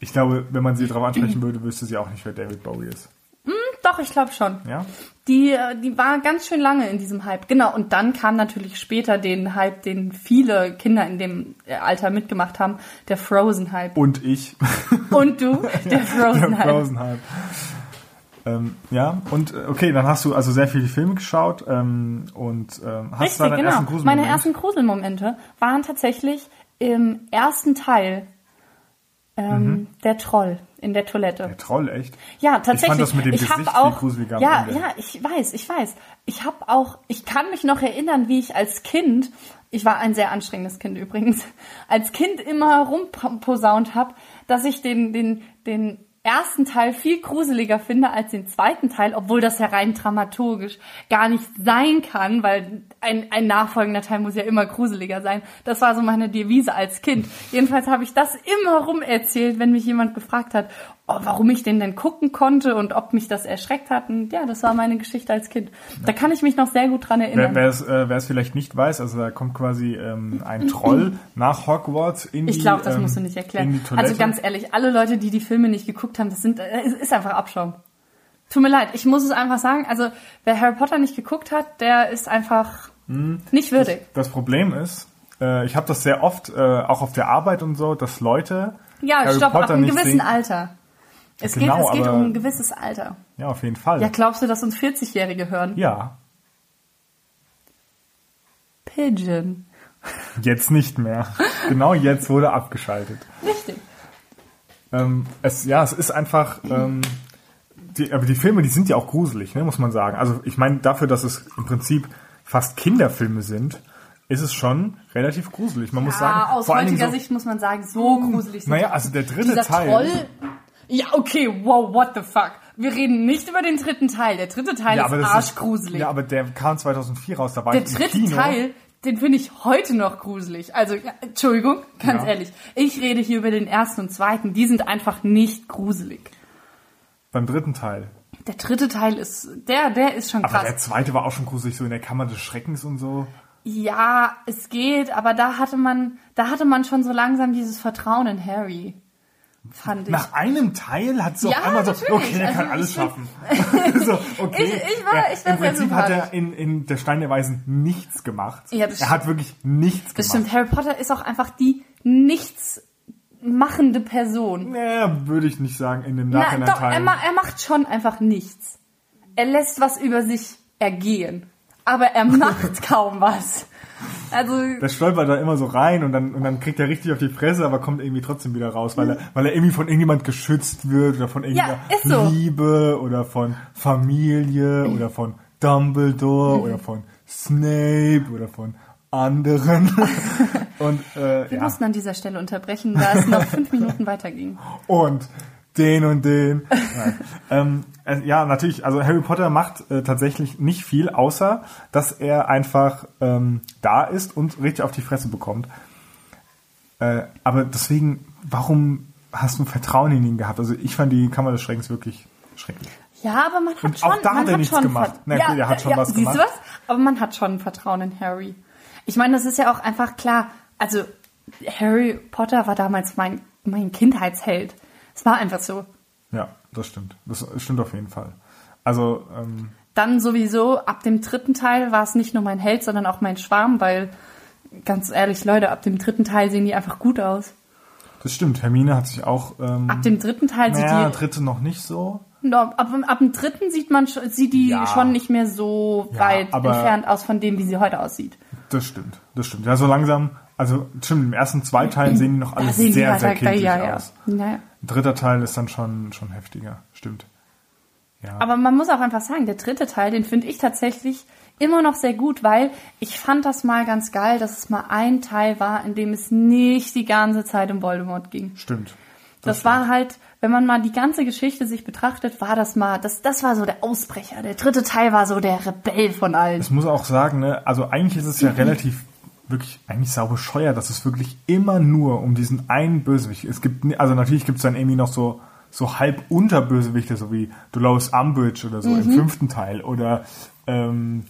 Ich glaube, wenn man sie darauf ansprechen würde, wüsste sie auch nicht, wer David Bowie ist. doch, ich glaube schon. Ja? Die, äh, die war ganz schön lange in diesem Hype. Genau, und dann kam natürlich später den Hype, den viele Kinder in dem äh, Alter mitgemacht haben, der Frozen-Hype. Und ich. Und du, der Der Frozen-Hype. Frozen Hype. Ähm, ja, und äh, okay, dann hast du also sehr viele Filme geschaut ähm, und ähm, hast Richtig, da deinen genau. ersten Gruselmoment. Meine ersten Gruselmomente waren tatsächlich im ersten Teil ähm, der Troll in der Toilette. Mhm. Der Troll, echt? Ja, tatsächlich. Ich fand das mit dem ich Gesicht auch, gruseliger am Ja, Ende. ja, ich weiß, ich weiß. Ich habe auch, ich kann mich noch erinnern, wie ich als Kind, ich war ein sehr anstrengendes Kind übrigens, als Kind immer rumposaunt habe, dass ich den, den, den ersten Teil viel gruseliger finde als den zweiten Teil, obwohl das ja rein dramaturgisch gar nicht sein kann, weil ein, ein nachfolgender Teil muss ja immer gruseliger sein. Das war so meine Devise als Kind. Jedenfalls habe ich das immer rum erzählt, wenn mich jemand gefragt hat, warum ich den denn gucken konnte und ob mich das erschreckt hat. Und ja, das war meine Geschichte als Kind. Da kann ich mich noch sehr gut dran erinnern. wer es äh, vielleicht nicht weiß, also da kommt quasi ähm, ein Troll nach Hogwarts in die Ich glaube, das ähm, musst du nicht in erklären. Also ganz ehrlich, alle Leute, die die Filme nicht geguckt haben, das sind, äh, ist einfach Abschaum. Tut mir leid, ich muss es einfach sagen. Also wer Harry Potter nicht geguckt hat, der ist einfach Hm. nicht würdig. Das Problem ist, äh, ich habe das sehr oft, äh, auch auf der Arbeit und so, dass Leute Ja, Harry stopp, ab Potter einem nicht gewissen sehen. Alter. Es Genau, geht, es geht aber- um ein gewisses Alter. Ja, auf jeden Fall. Ja, glaubst du, dass uns 40-Jährige hören? ja, Pigeon. jetzt nicht mehr. genau jetzt wurde abgeschaltet. Richtig. Ähm, es, ja, es ist einfach, ähm, die, aber die Filme, die sind ja auch gruselig, ne, muss man sagen. Also ich meine, dafür, dass es im Prinzip fast Kinderfilme sind, ist es schon relativ gruselig. Man muss Ja, sagen, aus heutiger so, Sicht muss man sagen, so gruselig sind Naja, also der dritte Teil- Troll. Ja, okay, wow, what the fuck. Wir reden nicht über den dritten Teil. Der dritte Teil ja, ist aber arschgruselig. Ist, ja, aber der kam 2004 raus, da war der dritte Kino. Teil, den finde ich heute noch gruselig. Also, ja, Entschuldigung, ganz Ja. ehrlich. Ich rede hier über den ersten und zweiten. Die sind einfach nicht gruselig. Beim dritten Teil. Der dritte Teil ist, der, der ist schon Aber krass. der zweite war auch schon gruselig, so in der Kammer des Schreckens und so. Ja, es geht, aber da hatte man, da hatte man schon so langsam dieses Vertrauen in Harry. Fand ich. Nach einem Teil hat auf Ja, einmal so, okay, der Also kann alles schaffen. so, okay. Ich- ich war- ich war Im Prinzip hat er in, in der Stein der Weisen nichts gemacht. Ja, er hat wirklich nichts Das gemacht. stimmt, Harry Potter ist auch einfach die nichts machende Person. Naja, würde ich nicht sagen, in dem Na, Nachhinein doch, er, ma er macht schon einfach nichts. Er lässt was über sich ergehen. Aber er macht kaum was. Also, Der stolpert da immer so rein und dann, und dann kriegt er richtig auf die Fresse, aber kommt irgendwie trotzdem wieder raus, weil er, weil er irgendwie von irgendjemand geschützt wird oder von irgendeiner so. Liebe oder von Familie oder von Dumbledore Mhm. oder von Snape oder von anderen. und, äh, wir ja. mussten an dieser Stelle unterbrechen, da es noch fünf Minuten weiterging. und den und den. Ähm, äh, ja, natürlich, also Harry Potter macht äh, tatsächlich nicht viel, außer dass er einfach ähm, da ist und richtig auf die Fresse bekommt. Äh, aber deswegen, warum hast du Vertrauen in ihn gehabt? Also ich fand die Kammer des Schreckens wirklich schrecklich. Ja, aber man hat Und schon, auch da man hat er nichts gemacht. Na gut, er hat schon was siehst gemacht. Du was? Aber man hat schon Vertrauen in Harry. Ich meine, das ist ja auch einfach klar. Also Harry Potter war damals mein mein Kindheitsheld. Es war einfach so. Ja, das stimmt. Das stimmt auf jeden Fall. Also, ähm, dann sowieso ab dem dritten Teil war es nicht nur mein Held, sondern auch mein Schwarm, weil ganz ehrlich, Leute, ab dem dritten Teil sehen die einfach gut aus. Das stimmt. Hermine hat sich auch. Ähm, Ab dem dritten Teil sieht naja, die dritte noch nicht so. No, ab, ab dem dritten sieht man sieht die Ja. schon nicht mehr so Ja, weit entfernt aus von dem, wie sie heute aussieht. Das stimmt. Das stimmt. Ja, so langsam. Also stimmt. Im ersten zwei Teilen sehen die noch alles sehr, die sehr weiter, kindlich ja, ja. aus. Naja. Dritter Teil ist dann schon schon heftiger. Stimmt. Ja. Aber man muss auch einfach sagen, der dritte Teil, den finde ich tatsächlich immer noch sehr gut, weil ich fand das mal ganz geil, dass es mal ein Teil war, in dem es nicht die ganze Zeit um Voldemort ging. stimmt. Das, war halt, wenn man mal die ganze Geschichte sich betrachtet, war das mal, das, das war so der Ausbrecher. Der dritte Teil war so der Rebell von allen. Ich muss auch sagen, ne, also eigentlich ist es ja relativ wirklich eigentlich sau bescheuert, dass es wirklich immer nur um diesen einen Bösewicht. Es gibt also natürlich gibt es dann irgendwie noch so so halb Unterbösewichte, so wie Dolores Umbridge oder so Mhm. im fünften Teil oder ähm,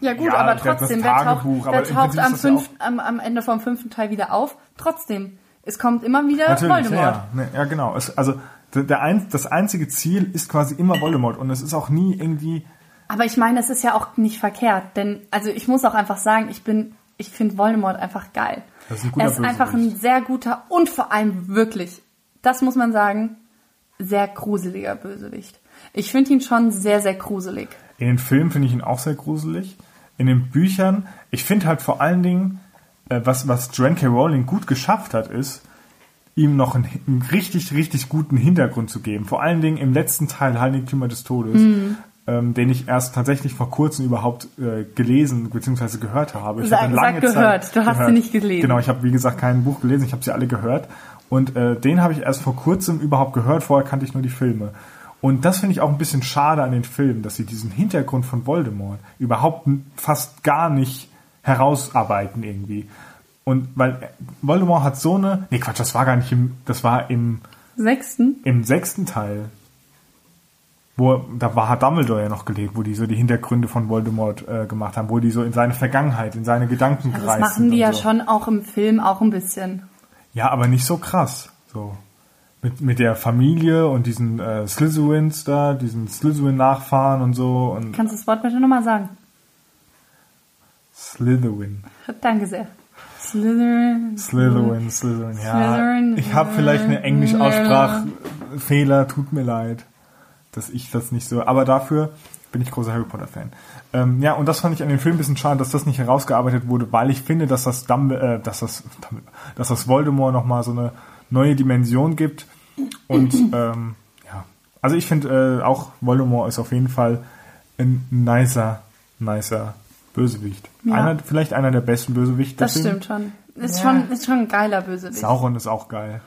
Ja gut, Ja, aber trotzdem, wer taucht, wer taucht am, ja fünf, am, am Ende vom fünften Teil wieder auf? Trotzdem, es kommt immer wieder natürlich, Voldemort. ja, ne, ja genau. Es, also der, der ein, das einzige Ziel ist quasi immer Voldemort und es ist auch nie irgendwie Aber ich meine, es ist ja auch nicht verkehrt, denn also ich muss auch einfach sagen, ich bin, ich finde Voldemort einfach geil. Das ist ein guter er ist einfach ein sehr guter und vor allem wirklich, das muss man sagen, sehr gruseliger Bösewicht. Ich finde ihn schon sehr, sehr gruselig. In den Filmen finde ich ihn auch sehr gruselig. In den Büchern, ich finde halt vor allen Dingen, äh, was, was Joanne K. Rowling gut geschafft hat, ist, ihm noch einen, einen richtig, richtig guten Hintergrund zu geben. Vor allen Dingen im letzten Teil Heiligtümer des Todes, Mhm. Ähm, den ich erst tatsächlich vor kurzem überhaupt äh, gelesen bzw. gehört habe. Ich habe sag gehört, du hast sie nicht gelesen. Genau, ich habe wie gesagt kein Buch gelesen, ich habe sie alle gehört. Und äh, den habe ich erst vor kurzem überhaupt gehört, vorher kannte ich nur die Filme. Und das finde ich auch ein bisschen schade an den Filmen, dass sie diesen Hintergrund von Voldemort überhaupt fast gar nicht herausarbeiten irgendwie. Und weil äh, Voldemort hat so eine, nee Quatsch, das war gar nicht im, das war im, Sechsten? im sechsten Teil, wo, da war hat Dumbledore ja noch gelebt, wo die so die Hintergründe von Voldemort äh, gemacht haben, wo die so in seine Vergangenheit, in seine Gedanken Das gereist machen die ja so. schon auch im Film auch ein bisschen. Ja, aber nicht so krass. So. Mit, mit der Familie und diesen äh, Slytherins da, diesen Slytherin-Nachfahren und so. Und Kannst du das Wort bitte nochmal sagen? Slytherin. Danke sehr. Slytherin. Slytherin, Slytherin, ja. Slytherin, Ich habe vielleicht eine Englisch-Aussprachfehler, tut mir leid, dass ich das nicht so. Aber dafür bin ich großer Harry Potter-Fan. Ähm, ja, und das fand ich an dem Film ein bisschen schade, dass das nicht herausgearbeitet wurde, weil ich finde, dass das Dumble, äh, dass das, Dumbledore- dass das Voldemort nochmal so eine neue Dimension gibt. Und ähm, ja, also ich finde äh, auch Voldemort ist auf jeden Fall ein nicer, nicer Bösewicht. Ja. Einer, vielleicht einer der besten Bösewichte. Das stimmt schon. Ist, Ja. schon. ist schon ein geiler Bösewicht. Sauron ist auch geil.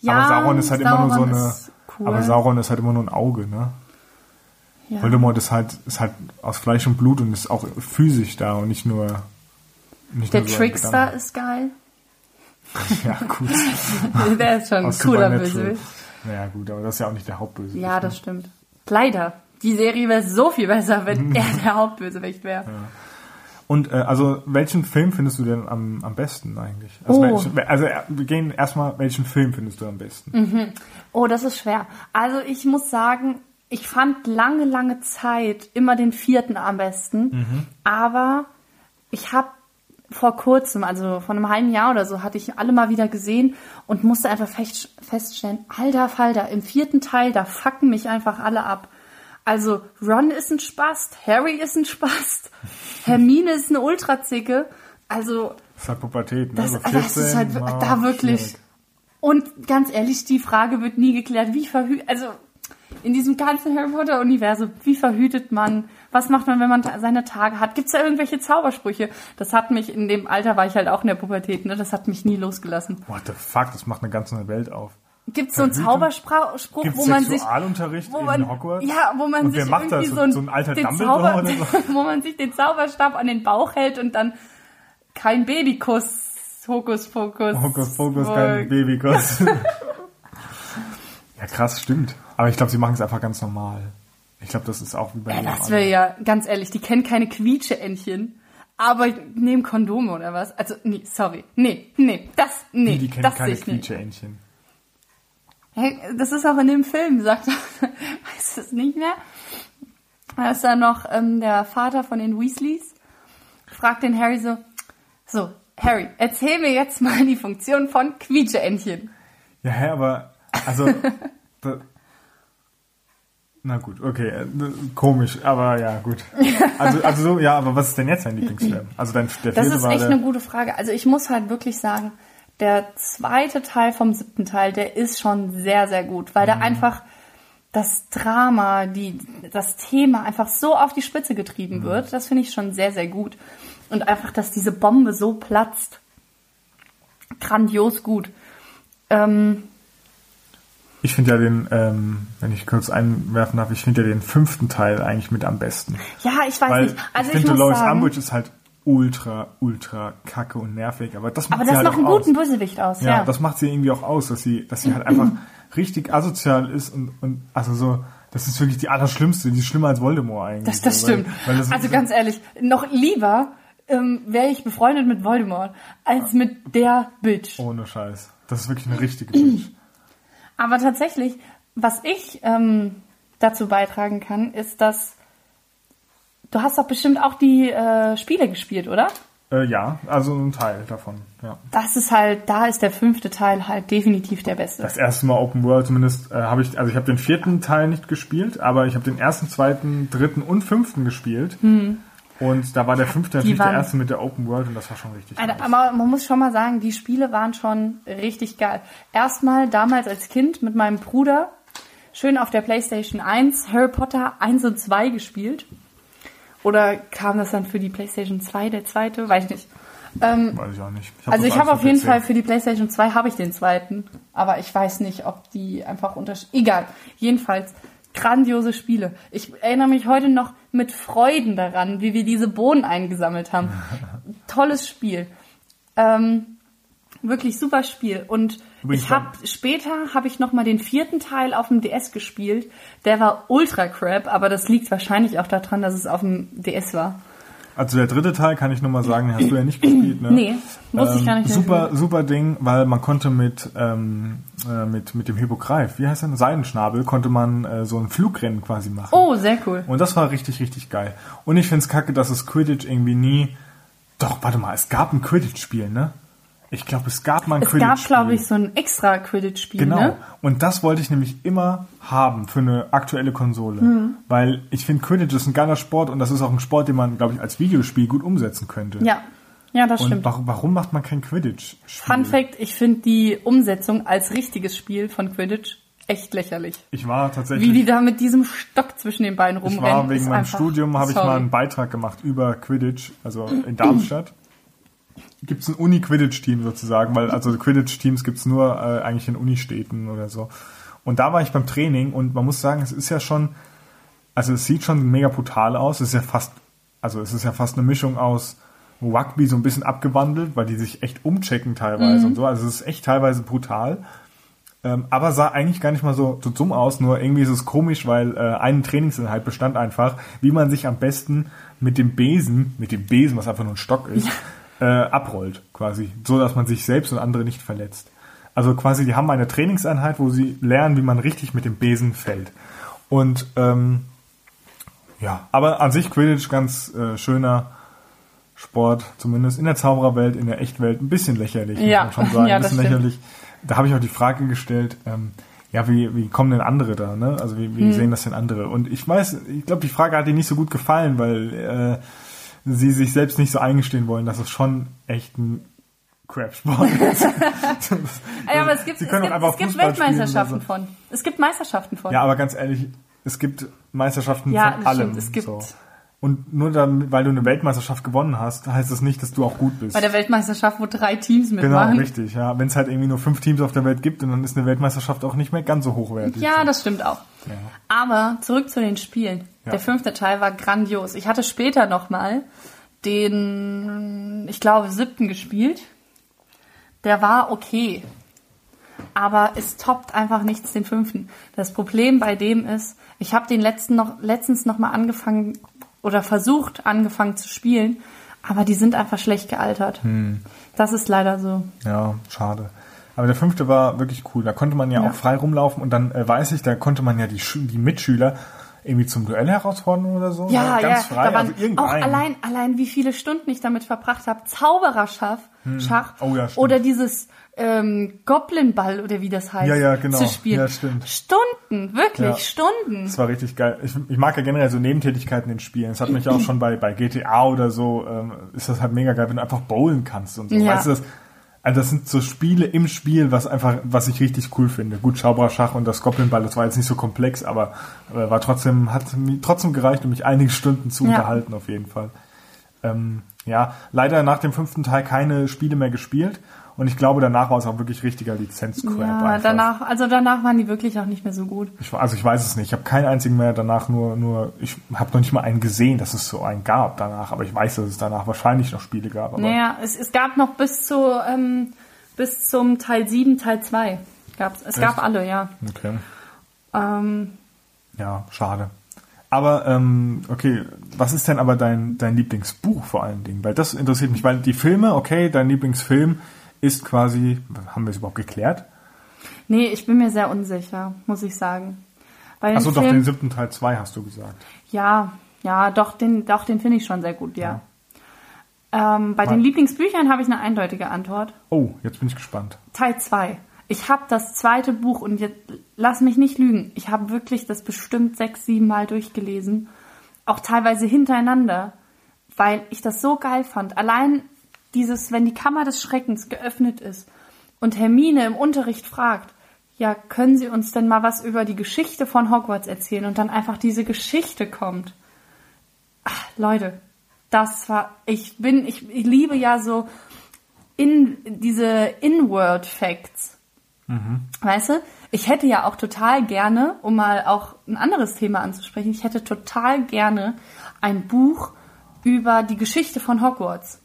Ja, aber Sauron ist halt immer nur so Sauron eine. Cool. Aber Sauron ist halt immer nur ein Auge, ne? ja. Voldemort ist halt, ist halt aus Fleisch und Blut und ist auch physisch da und nicht nur. Nicht Der nur so Trickster ist geil. Ja, gut. Der ist schon ein cooler. Bösewicht. Naja, gut, aber das ist ja auch nicht der Hauptbösewicht. Ja, ne? das stimmt. Leider. Die Serie wäre so viel besser, wenn er der Hauptbösewicht wäre. Und äh, also welchen Film findest du denn am, am besten eigentlich? Also, Oh. welchen, also äh, wir gehen erstmal, welchen Film findest du am besten? Oh, das ist schwer. Also ich muss sagen, ich fand lange, lange Zeit immer den vierten am besten. Aber ich habe vor kurzem, also vor einem halben Jahr oder so, hatte ich alle mal wieder gesehen und musste einfach fest, feststellen, alter Falter, im vierten Teil, da fucken mich einfach alle ab. Also Ron ist ein Spast, Harry ist ein Spast, Hermine ist eine Ultrazicke. Also Das ist halt Pubertät, ne? das, So also das ist halt 14, ah, da wirklich. schwierig. Und ganz ehrlich, die Frage wird nie geklärt, wie verhütet, also in diesem ganzen Harry Potter Universum, wie verhütet man? Was macht man, wenn man seine Tage hat? Gibt es da irgendwelche Zaubersprüche? Das hat mich in dem Alter war ich halt auch in der Pubertät, ne? Das hat mich nie losgelassen. What the fuck, das macht eine ganz neue Welt auf. Gibt es so einen? Zauberspruch, Gibt's wo man sich Sexualunterricht wo man, Hogwarts? ja, wo man Und sich wer macht das? irgendwie So- ein, so ein alter den Dumbledore Zauber, oder so? wo man sich den Zauberstab an den Bauch hält und dann kein Babykuss, Hokuspokus. Hokus Pokus, kein Babykuss. ja, krass, stimmt. Aber ich glaube, sie machen es einfach ganz normal. Ich glaube, das ist auch wie bei Ja, das wäre ja, ganz ehrlich, die kennen keine Quietscheentchen. Aber nehmen Kondome oder was? Also, nee, sorry. Nee, nee, das, nee, Die kennen das keine. Quietscheentchen. Hey, das ist auch in dem Film, sagt er. Weißt du es nicht mehr? Da ist dann noch ähm, der Vater von den Weasleys, fragt den Harry so, so, Harry, erzähl mir jetzt mal die Funktion von Quietscheentchen. Ja, hä, aber, also, da, na gut, okay, äh, komisch, aber ja, gut. Also, also so, ja, aber was ist denn jetzt dein Lieblingsfilm? Also dein, der Das vierte ist war echt der, eine gute Frage. Also ich muss halt wirklich sagen, der zweite Teil vom siebten Teil, der ist schon sehr, sehr gut, weil Mhm. da einfach das Drama, die, das Thema einfach so auf die Spitze getrieben Mhm. wird. Das finde ich schon sehr, sehr gut. Und einfach, dass diese Bombe so platzt. Grandios gut. Ähm, Ich finde ja den, ähm, wenn ich kurz einwerfen darf, ich finde ja den fünften Teil eigentlich mit am besten. ja, ich weiß Weil nicht. Also ich ich, finde, sagen, Umbridge ist halt ultra, ultra kacke und nervig, aber das macht aber das halt macht einen auch guten aus. Bösewicht aus, Ja, ja. das macht sie irgendwie auch aus, dass sie, dass sie halt einfach richtig asozial ist und, und also so, das ist wirklich die allerschlimmste, die ist schlimmer als Voldemort eigentlich. Das, das weil- stimmt. Weil das also so- ganz ehrlich, noch lieber ähm, wäre ich befreundet mit Voldemort als mit der Bitch. Ohne Scheiß. Das ist wirklich eine richtige Bitch. Aber tatsächlich, was ich ähm, dazu beitragen kann, ist, dass du hast doch bestimmt auch die äh, Spiele gespielt, oder? Äh, ja, also ein Teil davon, ja. Das ist halt, da ist der fünfte Teil halt definitiv der beste. Das erste Mal Open World zumindest äh, habe ich, also ich habe den vierten Teil nicht gespielt, aber ich habe den ersten, zweiten, dritten und fünften gespielt. Und da war der fünfte natürlich der erste mit der Open World und das war schon richtig. Nice. aber man muss schon mal sagen, die Spiele waren schon richtig geil. Erstmal damals als Kind mit meinem Bruder schön auf der PlayStation 1 Harry Potter 1 und 2 gespielt. Oder kam das dann für die PlayStation 2, der zweite? Weiß ich nicht. Ähm, Weiß ich auch nicht. also das ich habe auf jeden PC. Fall für die PlayStation 2 habe ich den zweiten. Aber ich weiß nicht, ob die einfach unterschied. Egal. Jedenfalls grandiose Spiele. Ich erinnere mich heute noch mit Freuden daran, wie wir diese Bohnen eingesammelt haben. Tolles Spiel. Ähm, wirklich super Spiel. Und Übrigens ich habe später habe ich noch mal den vierten Teil auf dem DS gespielt. Der war ultra crap, aber das liegt wahrscheinlich auch daran, dass es auf dem DS war. Also der dritte Teil kann ich nur mal sagen, hast du ja nicht gespielt, ne? Nee, wusste ich gar nicht. Super, super Ding, weil man konnte mit, ähm, äh, mit, mit dem Hippogreif, wie heißt der, Seidenschnabel, konnte man äh, so ein Flugrennen quasi machen. Oh, sehr cool. Und das war richtig, richtig geil. Und ich find's kacke, dass es Quidditch irgendwie nie. Doch, warte mal, es gab ein Quidditch-Spiel, ne? Ich glaube, es gab mal ein Es Quidditch-Spiel. gab, glaube ich, so ein extra Quidditch-Spiel, Genau. ne? Und das wollte ich nämlich immer haben für eine aktuelle Konsole. Mhm. Weil ich finde, Quidditch ist ein geiler Sport und das ist auch ein Sport, den man, glaube ich, als Videospiel gut umsetzen könnte. Ja, ja, das Und stimmt. warum, warum macht man kein Quidditch-Spiel? Fun Fact, ich finde die Umsetzung als richtiges Spiel von Quidditch echt lächerlich. Ich war tatsächlich. Wie die da mit diesem Stock zwischen den Beinen ich rumrennen. war wegen meinem Studium, habe ich mal einen Beitrag gemacht über Quidditch, also in Darmstadt. Gibt es ein Uni-Quidditch-Team sozusagen, weil also Quidditch-Teams gibt's nur äh, eigentlich in Unistädten oder so. Und da war ich beim Training und man muss sagen, es ist ja schon, also es sieht schon mega brutal aus. Es ist ja fast, also es ist ja fast eine Mischung aus Rugby so ein bisschen abgewandelt, weil die sich echt umchecken teilweise und so. Also es ist echt teilweise brutal. Ähm, aber sah eigentlich gar nicht mal so, so dumm aus, nur irgendwie ist es komisch, weil äh, eine Trainingseinheit bestand einfach, wie man sich am besten mit dem Besen, mit dem Besen, was einfach nur ein Stock ist, äh, abrollt quasi, so dass man sich selbst und andere nicht verletzt. Also quasi, die haben eine Trainingseinheit, wo sie lernen, wie man richtig mit dem Besen fällt. Und ähm, ja, aber an sich Quidditch ganz äh, schöner Sport, zumindest in der Zaubererwelt, in der Echtwelt, ein bisschen lächerlich, Ja, muss man schon sagen, ja, ein bisschen lächerlich. Da habe ich auch die Frage gestellt, ähm, ja, wie, wie kommen denn andere da, ne? Also wie, wie Hm. sehen das denn andere? Und ich weiß, ich glaube, die Frage hat ihnen nicht so gut gefallen, weil äh, sie sich selbst nicht so eingestehen wollen, dass es schon echt ein Crap-Sport ist. Ja, aber es gibt, Sie es können gibt, auch einfach es gibt Fußball Weltmeisterschaften so. von. Es gibt Meisterschaften von. Ja, aber ganz ehrlich, es gibt Meisterschaften Ja, von allem. stimmt, es gibt- so. Und nur dann, weil du eine Weltmeisterschaft gewonnen hast, heißt das nicht, dass du auch gut bist. Bei der Weltmeisterschaft, wo drei Teams genau, mitmachen. richtig, ja. Wenn es halt irgendwie nur fünf Teams auf der Welt gibt, und dann ist eine Weltmeisterschaft auch nicht mehr ganz so hochwertig. Ja, das stimmt auch. Ja. Aber zurück zu den Spielen. Ja. Der fünfte Teil war grandios. Ich hatte später nochmal den, ich glaube, siebten gespielt. Der war okay. Aber es toppt einfach nichts den fünften. Das Problem bei dem ist, ich habe den letzten noch, letztens nochmal angefangen oder versucht angefangen zu spielen, aber die sind einfach schlecht gealtert. Hm. Das ist leider so. Ja, schade. Aber der fünfte war wirklich cool. Da konnte man ja, Ja. auch frei rumlaufen und dann äh, weiß ich, da konnte man ja die, die Mitschüler irgendwie zum Duell herausfordern oder so. Ja, ganz ja, frei, da waren also auch allein, allein wie viele Stunden ich damit verbracht habe. Zaubererschach, Schach Oh ja, oder dieses ähm, Goblinball oder wie das heißt, Ja, ja, genau. zu spielen. Ja, stimmt. Stunden, wirklich Ja. Stunden. Das war richtig geil. Ich, ich mag ja generell so Nebentätigkeiten in Spielen. Das hat mich auch schon bei, bei GTA oder so, ähm, ist das halt mega geil, wenn du einfach bowlen kannst und so. Ja. Weißt du, das, also das sind so Spiele im Spiel, was einfach, was ich richtig cool finde. Gut, Schauberschach und das Goblinball, das war jetzt nicht so komplex, aber äh, war trotzdem, hat mir trotzdem gereicht, um mich einige Stunden zu Ja. unterhalten, auf jeden Fall. Ähm, ja, leider nach dem fünften Teil keine Spiele mehr gespielt. Und ich glaube, danach war es auch wirklich richtiger Lizenzcrap. Ja, einfach. danach, also danach waren die wirklich auch nicht mehr so gut. Ich, also ich weiß es nicht. Ich habe keinen einzigen mehr danach nur, nur ich habe noch nicht mal einen gesehen, dass es so einen gab danach. Aber ich weiß, dass es danach wahrscheinlich noch Spiele gab. Naja, es, es gab noch bis zu ähm, bis zum Teil 7, Teil 2. Gab's, es gab alle, ja. okay. Ähm, Ja, schade. Aber ähm, okay, was ist denn aber dein dein Lieblingsbuch vor allen Dingen? Weil das interessiert mich, weil die Filme, okay, dein Lieblingsfilm ist quasi, haben wir es überhaupt geklärt? nee, ich bin mir sehr unsicher, muss ich sagen. Den Achso, doch den siebten Teil 2 hast du gesagt. Ja, ja, doch, den, doch, den finde ich schon sehr gut, ja. Ähm, bei Mal- den Lieblingsbüchern habe ich eine eindeutige Antwort. Oh, jetzt bin ich gespannt. Teil 2. Ich habe das zweite Buch und jetzt lass mich nicht lügen. Ich habe wirklich das bestimmt sechs, sieben Mal durchgelesen. Auch teilweise hintereinander, weil ich das so geil fand. Allein dieses, wenn die Kammer des Schreckens geöffnet ist und Hermine im Unterricht fragt, ja, können Sie uns denn mal was über die Geschichte von Hogwarts erzählen und dann einfach diese Geschichte kommt. Ach, Leute, das war, ich bin, ich, ich liebe ja so in diese Inward Facts. Weißt du? Ich hätte ja auch total gerne, um mal auch ein anderes Thema anzusprechen, ich hätte total gerne ein Buch über die Geschichte von Hogwarts.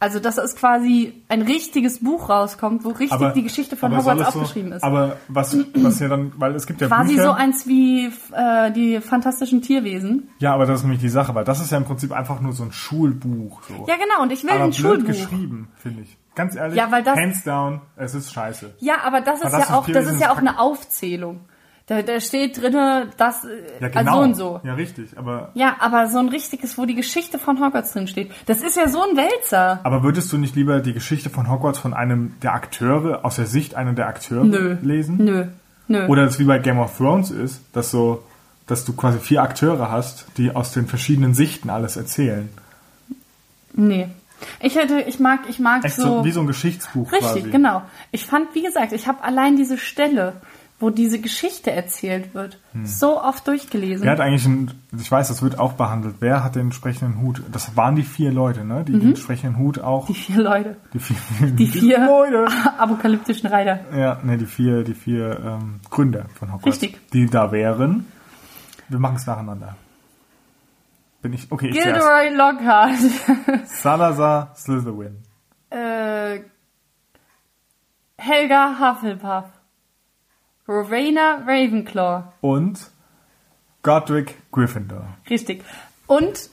Also, dass es quasi ein richtiges Buch rauskommt, wo richtig die Geschichte von aber Hogwarts so- aufgeschrieben ist. Aber was, was ja dann, weil es gibt ja quasi Bücher, so eins wie äh, die fantastischen Tierwesen. Ja, aber das ist nämlich die Sache, weil das ist ja im Prinzip einfach nur so ein Schulbuch. So. Ja, genau, und ich will aber ein blöd Schulbuch. geschrieben, finde ich. Ganz ehrlich, Ja, weil das- hands down, es ist scheiße. Ja, aber das ist ja auch, das ist ja auch eine Aufzählung. Da, da steht drinne, dass äh, Ja, also genau. so und so. Ja, richtig. Aber, Ja, aber so ein richtiges, wo die Geschichte von Hogwarts drin steht, das ist ja so ein Wälzer. aber würdest du nicht lieber die Geschichte von Hogwarts von einem der Akteure, aus der Sicht einer der Akteure Nö. lesen? Nö, nö. Oder das wie bei Game of Thrones ist, dass so, dass du quasi vier Akteure hast, die aus den verschiedenen Sichten alles erzählen. nee. Ich hätte, ich mag, ich mag Echt so, so. wie so ein Geschichtsbuch richtig, quasi. genau. Ich fand, wie gesagt, ich habe allein diese Stelle, wo diese Geschichte erzählt wird, Hm. so oft durchgelesen. Wer hat eigentlich einen, ich weiß, das wird auch behandelt, wer hat den entsprechenden Hut? Das waren die vier Leute, ne? Die den entsprechenden Hut auch. Mhm. die vier Leute. Die vier, Die vier Leute. apokalyptischen Reiter. Ja, ne, die vier, die vier ähm, Gründer von Hogwarts. Richtig. Die da wären. Wir machen es nacheinander. Bin ich, okay, ich zuerst. Gilderoy Lockhart. Salazar Slytherin. äh, Helga Hufflepuff. Rowena Ravenclaw. Und Godric Gryffindor. Richtig. Und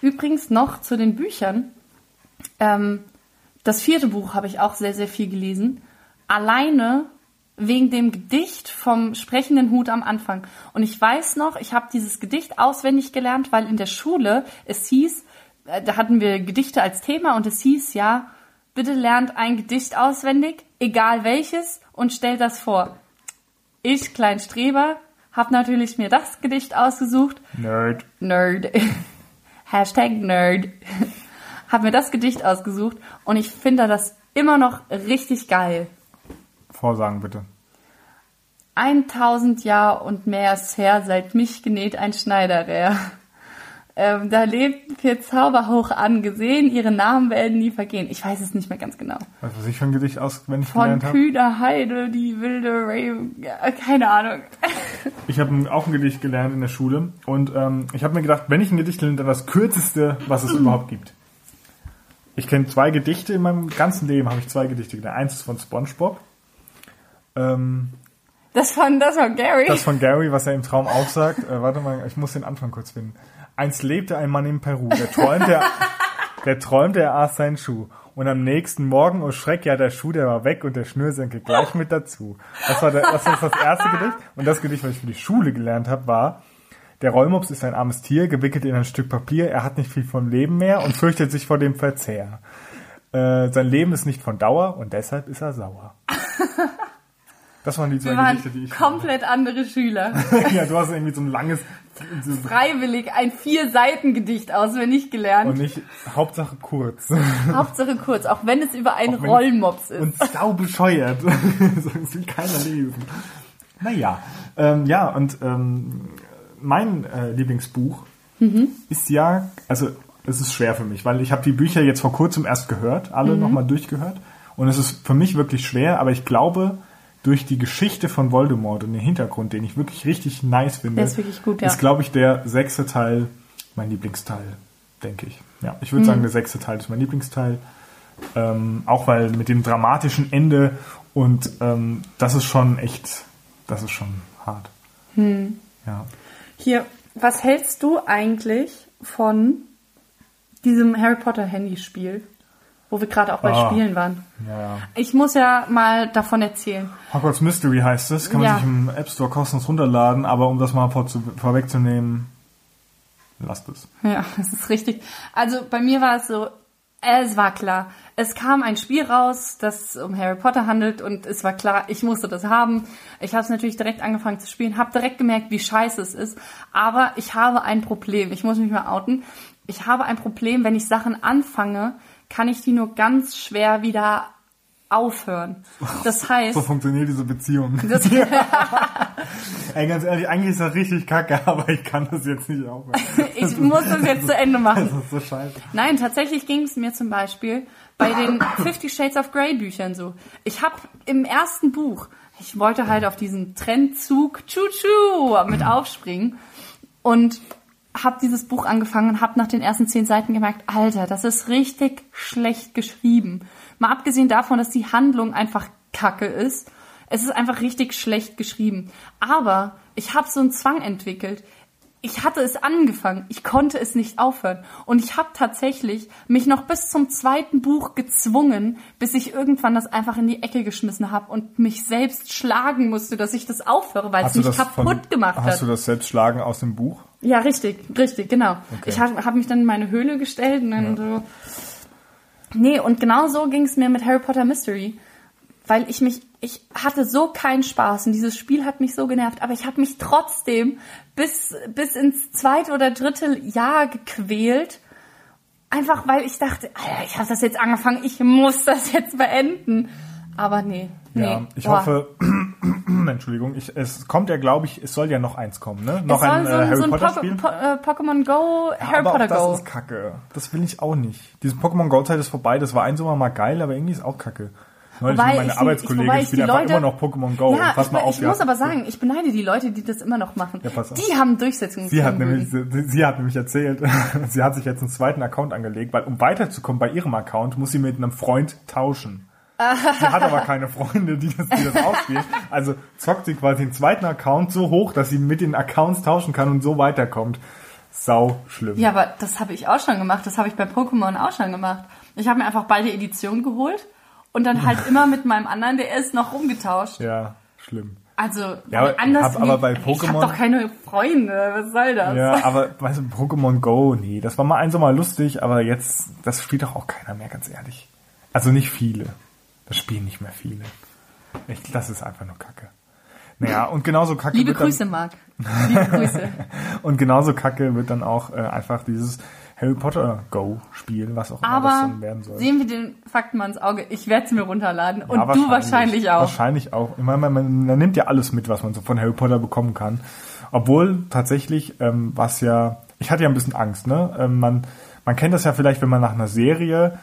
übrigens noch zu den Büchern. Ähm, das vierte Buch habe ich auch sehr, sehr viel gelesen. Alleine wegen dem Gedicht vom sprechenden Hut am Anfang. Und ich weiß noch, ich habe dieses Gedicht auswendig gelernt, weil in der Schule es hieß, äh, da hatten wir Gedichte als Thema und es hieß ja, bitte lernt ein Gedicht auswendig, egal welches, und stellt das vor. Ich, Klein Streber, habe natürlich mir das Gedicht ausgesucht Nerd. Nerd. Hashtag Nerd. Hab mir das Gedicht ausgesucht und ich finde das immer noch richtig geil. Vorsagen bitte. 1000 Jahr und mehr ist her, seit mich genäht ein Schneiderer. Ähm, da lebt vier Zauber hoch angesehen, ihre Namen werden nie vergehen. Ich weiß es nicht mehr ganz genau. Du, was ich für ein Gedicht auswendig Von gelernt habe? Kühner Heide, die wilde Ray, ja, keine Ahnung. Ich habe auch ein Gedicht gelernt in der Schule und ähm, ich habe mir gedacht, wenn ich ein Gedicht lerne, dann das kürzeste, was es überhaupt gibt. Ich kenne zwei Gedichte in meinem ganzen Leben, habe ich zwei Gedichte gelernt. Eins ist von SpongeBob, ähm, Das von, das von Gary. das von Gary, was er im Traum auch sagt. Äh, warte mal, ich muss den Anfang kurz finden. Einst lebte ein Mann in Peru, der träumte, der träumte, er aß seinen Schuh. Und am nächsten Morgen, oh Schreck, ja, der Schuh, der war weg und der Schnürsenkel gleich mit dazu. Das war, der, das, war das erste Gedicht. Und das Gedicht, was ich für die Schule gelernt habe, war, Der Rollmops ist ein armes Tier, gewickelt in ein Stück Papier. Er hat nicht viel von Leben mehr und fürchtet sich vor dem Verzehr. Äh, sein Leben ist nicht von Dauer und deshalb ist er sauer. Das waren die zwei Wir Gedichte, die ich komplett andere Schüler. ja, du hast irgendwie so ein langes Freiwillig ein Vier-Seiten-Gedicht auswendig gelernt. und nicht Hauptsache kurz Hauptsache kurz, auch wenn es über einen Rollmops ist. und sau bescheuert. das will keiner lesen. Naja, ähm, ja und ähm, mein äh, Lieblingsbuch Mhm. ist ja, also es ist schwer für mich, weil ich habe die Bücher jetzt vor kurzem erst gehört, Mhm. alle nochmal durchgehört und es ist für mich wirklich schwer, aber ich glaube durch die Geschichte von Voldemort und den Hintergrund, den ich wirklich richtig nice finde, Der ist wirklich gut, ja. ist glaube ich der sechste Teil mein Lieblingsteil, denke ich. Ja, ich Mhm. würde sagen, der sechste Teil ist mein Lieblingsteil. Ähm, auch weil mit dem dramatischen Ende und ähm, das ist schon echt, das ist schon hart. Hm. Ja. Hier, was hältst du eigentlich von diesem Harry Potter Handyspiel, wo wir gerade auch bei Ah. Spielen waren? Ja. Ich muss ja mal davon erzählen. Hogwarts Mystery heißt es, kann man Ja. sich im App Store kostenlos runterladen, aber um das mal vor, vorwegzunehmen, lasst es. Ja, das ist richtig. Also bei mir war es so, es war klar. Es kam ein Spiel raus, das um Harry Potter handelt und es war klar, ich musste das haben. Ich habe es natürlich direkt angefangen zu spielen, habe direkt gemerkt, wie scheiße es ist. Aber ich habe ein Problem. Ich muss mich mal outen. Ich habe ein Problem, wenn ich Sachen anfange, kann ich die nur ganz schwer wieder aufhören. Das heißt, So funktioniert diese Beziehung. das, Ey, ganz ehrlich, eigentlich ist das richtig kacke, aber ich kann das jetzt nicht aufhören. ich muss das jetzt zu Ende machen. Das ist so scheiße. Nein, tatsächlich ging es mir zum Beispiel bei den Fifty Shades of Grey Büchern so. Ich habe im ersten Buch, ich wollte halt auf diesen Trendzug Tschu-Tschu mit aufspringen und habe dieses Buch angefangen und habe nach den ersten zehn Seiten gemerkt, Alter, das ist richtig schlecht geschrieben. Mal abgesehen davon, dass die Handlung einfach kacke ist. Es ist einfach richtig schlecht geschrieben. Aber ich habe so einen Zwang entwickelt. Ich hatte es angefangen, ich konnte es nicht aufhören. Und ich habe tatsächlich mich noch bis zum zweiten Buch gezwungen, bis ich irgendwann das einfach in die Ecke geschmissen habe und mich selbst schlagen musste, dass ich das aufhöre, weil es Hast du mich kaputt von, gemacht Hast hat. du das Selbstschlagen aus dem Buch? Ja, richtig, richtig, genau. Okay. Ich habe hab mich dann in meine Höhle gestellt und dann so. Nee, und genau so ging es mir mit Harry Potter Mystery. Weil ich mich, ich hatte so keinen Spaß und dieses Spiel hat mich so genervt, aber ich habe mich trotzdem bis, bis ins zweite oder dritte Jahr gequält. Einfach weil ich dachte, Alter, ich habe das jetzt angefangen, ich muss das jetzt beenden. Aber nee, nee. Ja, ich Boah. hoffe, Entschuldigung, ich, es kommt ja, glaube ich, es soll ja noch eins kommen, ne? Noch ein so, äh, Harry so ein Potter Poke- Spiel. Po- äh, Pokémon Go, Harry aber Potter das Go. ist kacke. Das will ich auch nicht. Diese Pokémon Go-Zeit ist vorbei, das war ein Sommer mal geil, aber irgendwie ist auch kacke. Neulich Wobei mit meine ich- Arbeitskollegin wobei ich spielt einfach Leute- immer noch Pokémon Go. Ja, Pass ich, mal be- auf, ich ja. muss aber sagen, ich beneide die Leute, die das immer noch machen. Ja, pass auf. die haben Durchsetzung. Sie hat, nämlich, sie, sie hat nämlich erzählt, sie hat sich jetzt einen zweiten Account angelegt, weil um weiterzukommen bei ihrem Account muss sie mit einem Freund tauschen. Sie hat aber keine Freunde, die das, die das ausspielen. Also zockt sie quasi den zweiten Account so hoch, dass sie mit den Accounts tauschen kann und so weiterkommt. Sau schlimm. Ja, aber das habe ich auch schon gemacht. Das habe ich bei Pokémon auch schon gemacht. Ich habe mir einfach beide Editionen geholt und dann halt immer mit meinem anderen DS noch rumgetauscht. Ja, schlimm. Also Ja, aber anders. hab aber bei Ich Pokémon- habe doch keine Freunde. Was soll das? Ja, aber weißt du, Pokémon Go, nee, das war mal ein Sommer lustig, aber jetzt, das spielt doch auch keiner mehr, ganz ehrlich. Also nicht viele. Das spielen nicht mehr viele. Ich, das ist einfach nur Kacke. Naja, und genauso Kacke Liebe wird dann, Grüße, Marc. Liebe Grüße. und genauso Kacke wird dann auch äh, einfach dieses Harry Potter Go Spiel, was auch immer das Aber dann werden soll. sehen wir den Fakten mal ins Auge. Ich werde es mir runterladen und Ja, du wahrscheinlich auch. Wahrscheinlich auch. Ich meine, man, man, man nimmt ja alles mit, was man so von Harry Potter bekommen kann. Obwohl tatsächlich, ähm, was ja, ich hatte ja ein bisschen Angst, ne? Ähm, man, man kennt das ja vielleicht, wenn man nach einer Serie,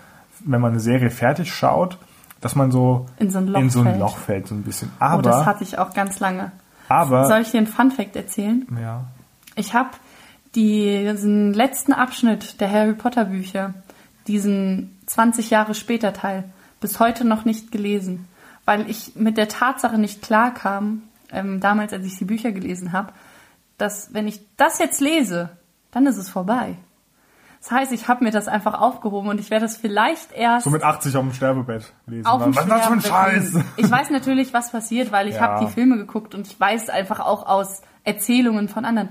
wenn man eine Serie fertig schaut, dass man so In so ein Loch so ein fällt. Loch fällt, so ein bisschen. oh, das Aber, hatte ich auch ganz lange. aber, Soll ich dir einen Fun-Fact erzählen? ja, Ich habe diesen letzten Abschnitt der Harry Potter Bücher, diesen 20 Jahre später Teil, bis heute noch nicht gelesen, weil ich mit der Tatsache nicht klar kam, ähm, damals als ich die Bücher gelesen habe, dass wenn ich das jetzt lese, dann ist es vorbei. Das heißt, ich habe mir das einfach aufgehoben und ich werde es vielleicht erst so mit 80 auf dem Sterbebett lesen. auf dem was ist das für ein Scheiß? Ich weiß natürlich, was passiert, weil ich Ja. habe die Filme geguckt und ich weiß einfach auch aus Erzählungen von anderen.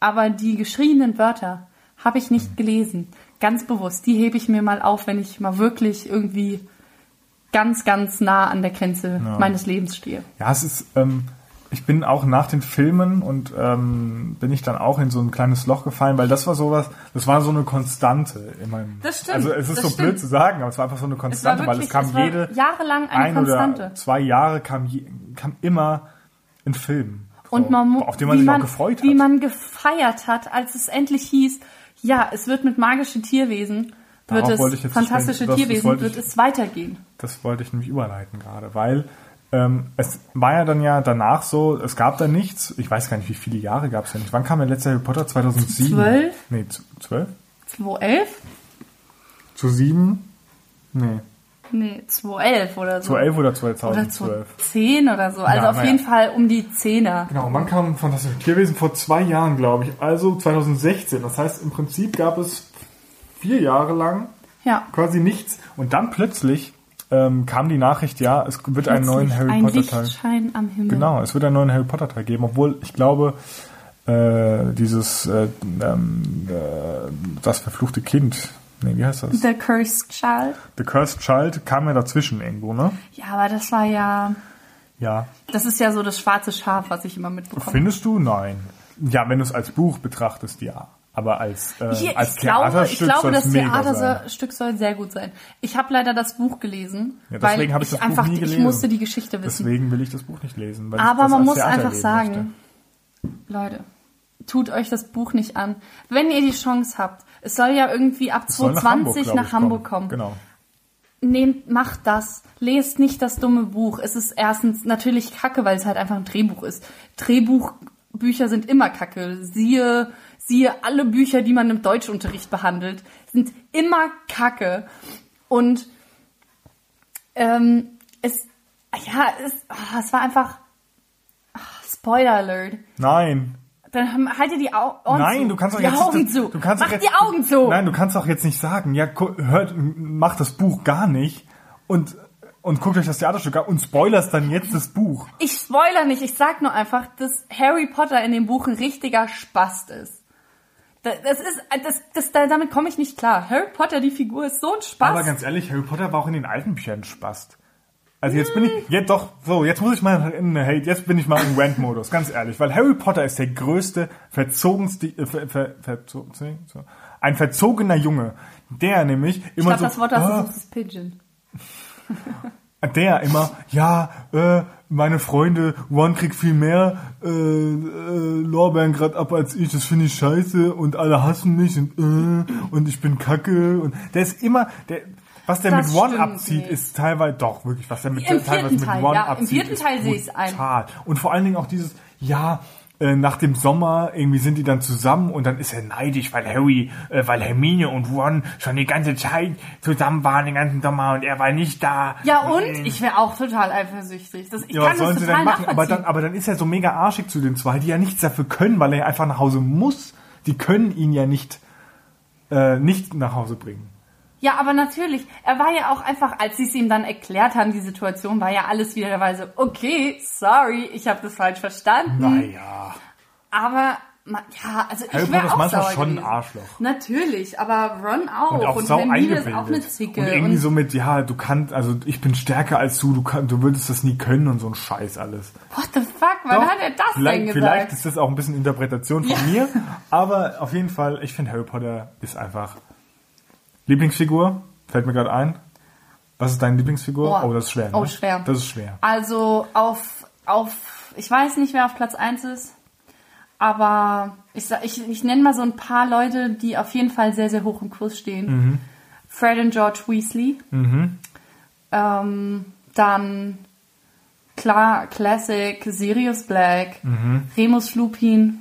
aber die geschriebenen Wörter habe ich nicht gelesen. Ganz bewusst. Die hebe ich mir mal auf, wenn ich mal wirklich irgendwie ganz, ganz nah an der Grenze meines Lebens stehe. Ja, es ist, ähm, ich bin auch nach den Filmen und ähm, bin ich dann auch in so ein kleines Loch gefallen, weil das war sowas, das war so eine Konstante in meinem. Das stimmt, Also es ist das so stimmt. blöd zu sagen, aber es war einfach so eine Konstante, weil es kam es jede jahrelang eine ein Konstante. oder zwei Jahre kam, je, kam immer ein Film. Und So, man, auf den man wie sich man, auch gefreut wie hat. man gefeiert hat, als es endlich hieß, ja, es wird mit magischen Tierwesen, wird Darauf es fantastische nicht- das- das Tierwesen, wollte wird ich- es weitergehen. Das wollte ich nämlich überleiten gerade, weil ähm, es war ja dann ja danach so, es gab da nichts, ich weiß gar nicht, wie viele Jahre gab es denn nicht. Wann kam der letzte Harry Potter? 2007? Zwölf? Nee, z- zwölf? 2011? Zu sieben? Nee, Nee, 2011 oder so. 2011 oder oder 2012? 2010 oder so. Also Ja, auf naja. jeden Fall um die Zehner. Genau, und wann kam Fantastische Tierwesen? Vor zwei Jahren, glaube ich. Also 2016. Das heißt, im Prinzip gab es vier Jahre lang Ja. quasi nichts. Und dann plötzlich ähm, kam die Nachricht, ja, es wird einen neuen Harry ein Potter Teil. Lichtschein am Himmel. Genau, es wird einen neuen Harry Potter Teil geben, obwohl ich glaube, äh, dieses äh, ähm, äh, das verfluchte Kind, nee, wie heißt das? The Cursed Child. The Cursed Child kam ja dazwischen irgendwo, ne? Ja, aber das war ja, Ja. das ist ja so das schwarze Schaf, was ich immer mitbekomme. Findest du? Nein. Ja, wenn du es als Buch betrachtest, ja. Aber als, äh, Hier, als ich glaube, ich Theaterstück glaube, das. Theaterstück soll sehr gut sein. Ich habe leider das Buch gelesen, Ja, deswegen weil habe ich das Buch einfach, nie ich musste die Geschichte wissen. Deswegen will ich das Buch nicht lesen. Weil ich Aber das man muss Theater einfach sagen, Leute, tut euch das Buch nicht an. Wenn ihr die Chance habt, es soll ja irgendwie ab möchte. Soll 2020 glaub nach ich, Hamburg kommen. Genau. Nehmt, macht das. Lest nicht das dumme Buch. Es ist erstens natürlich kacke, weil es halt einfach ein Drehbuch ist. Drehbuchbücher sind immer kacke. Siehe, siehe alle Bücher, die man im Deutschunterricht behandelt, sind immer kacke. Und ähm, es, ja, es, ah, es war einfach ah, Spoiler Alert. Nein. Dann halt ihr die Au Ohren Nein, zu. du kannst doch die jetzt Augen zu. Du kannst Mach jetzt, die Augen zu. Nein, du kannst doch jetzt nicht sagen, ja, hört, mach das Buch gar nicht und und guckt euch das Theaterstück an und spoilerst dann jetzt das Buch. Ich spoiler nicht, ich sag nur einfach, dass Harry Potter in dem Buch ein richtiger Spast ist. Das, ist, das, das, damit komme ich nicht klar. Harry Potter, die Figur, ist so ein Spaß. Aber ganz ehrlich, Harry Potter war auch in den alten Büchern Spaß. Also jetzt bin ich, jetzt doch, so, jetzt muss ich mal in, hey, jetzt bin ich mal im Rant-Modus, ganz ehrlich, weil Harry Potter ist der größte, verzogenste, äh, ver, ver, verzo, so, ein verzogener Junge, der nämlich ich immer glaube, so, das Wort das ah, ist Pigeon. der immer, ja, äh, meine Freunde, One kriegt viel mehr äh, äh, Lorbeeren grad ab als ich, das finde ich scheiße und alle hassen mich und äh, und ich bin kacke und der ist immer, der, was der Das mit One abzieht, nicht. ist teilweise doch wirklich, was der mit Im teilweise mit Teil, One ja, im abzieht, vierten Teil sehe ich's ein. brutal. Und vor allen Dingen auch dieses, ja, äh, nach dem Sommer irgendwie sind die dann zusammen und dann ist er neidisch, weil Harry, äh, weil Hermine und Ron schon die ganze Zeit zusammen waren, den ganzen Sommer und er war nicht da. Ja, und? Ich wäre auch total eifersüchtig. Das, ich Ja, kann was sollen das sie total denn machen? Aber dann, aber dann ist er so mega arschig zu den zwei, die ja nichts dafür können, weil er einfach nach Hause muss. Die können ihn ja nicht, äh, nicht nach Hause bringen. Ja, aber natürlich. Er war ja auch einfach, als sie es ihm dann erklärt haben, die Situation, war ja alles wieder dabei so, okay, sorry, ich habe das falsch verstanden. Naja. Aber, ja, also Harry ich wäre auch manchmal sauer schon ein. Arschloch. Natürlich, aber Ron auch. Und auch sau Hermine eingebildet. ist auch eine Zicke. und irgendwie so mit, ja, du kannst, also ich bin stärker als du, du, kann, du würdest das nie können und so ein Scheiß alles. What the fuck, wann Doch, hat er das vielleicht, denn gesagt? Vielleicht ist das auch ein bisschen Interpretation von mir, aber auf jeden Fall, ich finde Harry Potter ist einfach Lieblingsfigur, fällt mir gerade ein. Was ist deine Lieblingsfigur? Oh. Oh, das ist schwer. Ne? Oh, schwer. Das ist schwer. Also auf, auf, ich weiß nicht, wer auf Platz 1 ist, aber ich, ich, ich nenne mal so ein paar Leute, die auf jeden Fall sehr, sehr hoch im Kurs stehen. Mhm. Fred und George Weasley. Ähm, dann klar, Classic, Sirius Black, Mhm. Remus Lupin.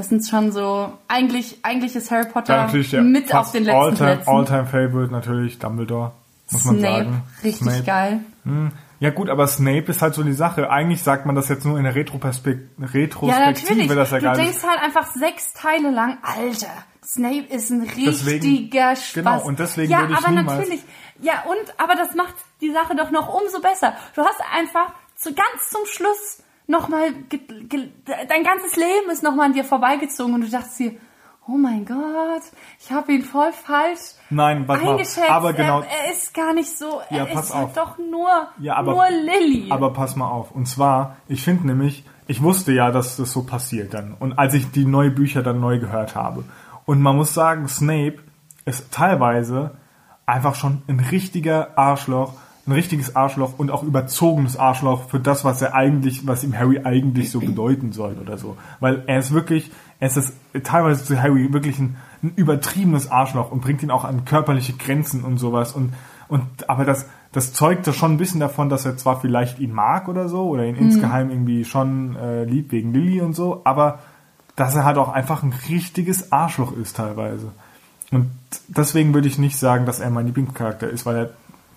Das sind schon so, eigentlich, eigentlich ist Harry Potter Ja, mit auf den letzten Alltime, Plätzen. Alltime Favorite natürlich, Dumbledore, muss man Snape, sagen. richtig Snape. geil. Hm. Ja gut, aber Snape ist halt so die Sache. Eigentlich sagt man das jetzt nur in der Retroperspek Ja, Retrospektive, natürlich. dass er Du geil denkst ist. halt einfach sechs Teile lang, Alter, Snape ist ein Deswegen- richtiger Spaß. genau, und deswegen ja, würde ich aber niemals- natürlich. Ja, und, aber das macht die Sache doch noch umso besser. Du hast einfach zu ganz zum Schluss nochmal, dein ganzes Leben ist nochmal an dir vorbeigezogen und du dachtest dir, oh mein Gott, ich habe ihn voll falsch Nein, warte mal. eingeschätzt. Aber genau. Er, er ist gar nicht so, Ja, er pass ist auf. halt doch nur, Ja, aber- nur Lilly. Aber pass mal auf. Und zwar, ich finde nämlich, ich wusste ja, dass das so passiert dann. Und als ich die neuen Bücher dann neu gehört habe. Und man muss sagen, Snape ist teilweise einfach schon ein richtiger Arschloch, ein richtiges Arschloch und auch überzogenes Arschloch für das, was er eigentlich, was ihm Harry eigentlich so bedeuten soll oder so. Weil er ist wirklich, er ist das, teilweise zu Harry wirklich ein, ein übertriebenes Arschloch und bringt ihn auch an körperliche Grenzen und sowas und, und, aber das, das zeugt doch schon ein bisschen davon, dass er zwar vielleicht ihn mag oder so oder ihn insgeheim irgendwie schon äh, liebt wegen Lilly und so, aber dass er halt auch einfach ein richtiges Arschloch ist teilweise. Und deswegen würde ich nicht sagen, dass er mein Lieblingscharakter ist, weil er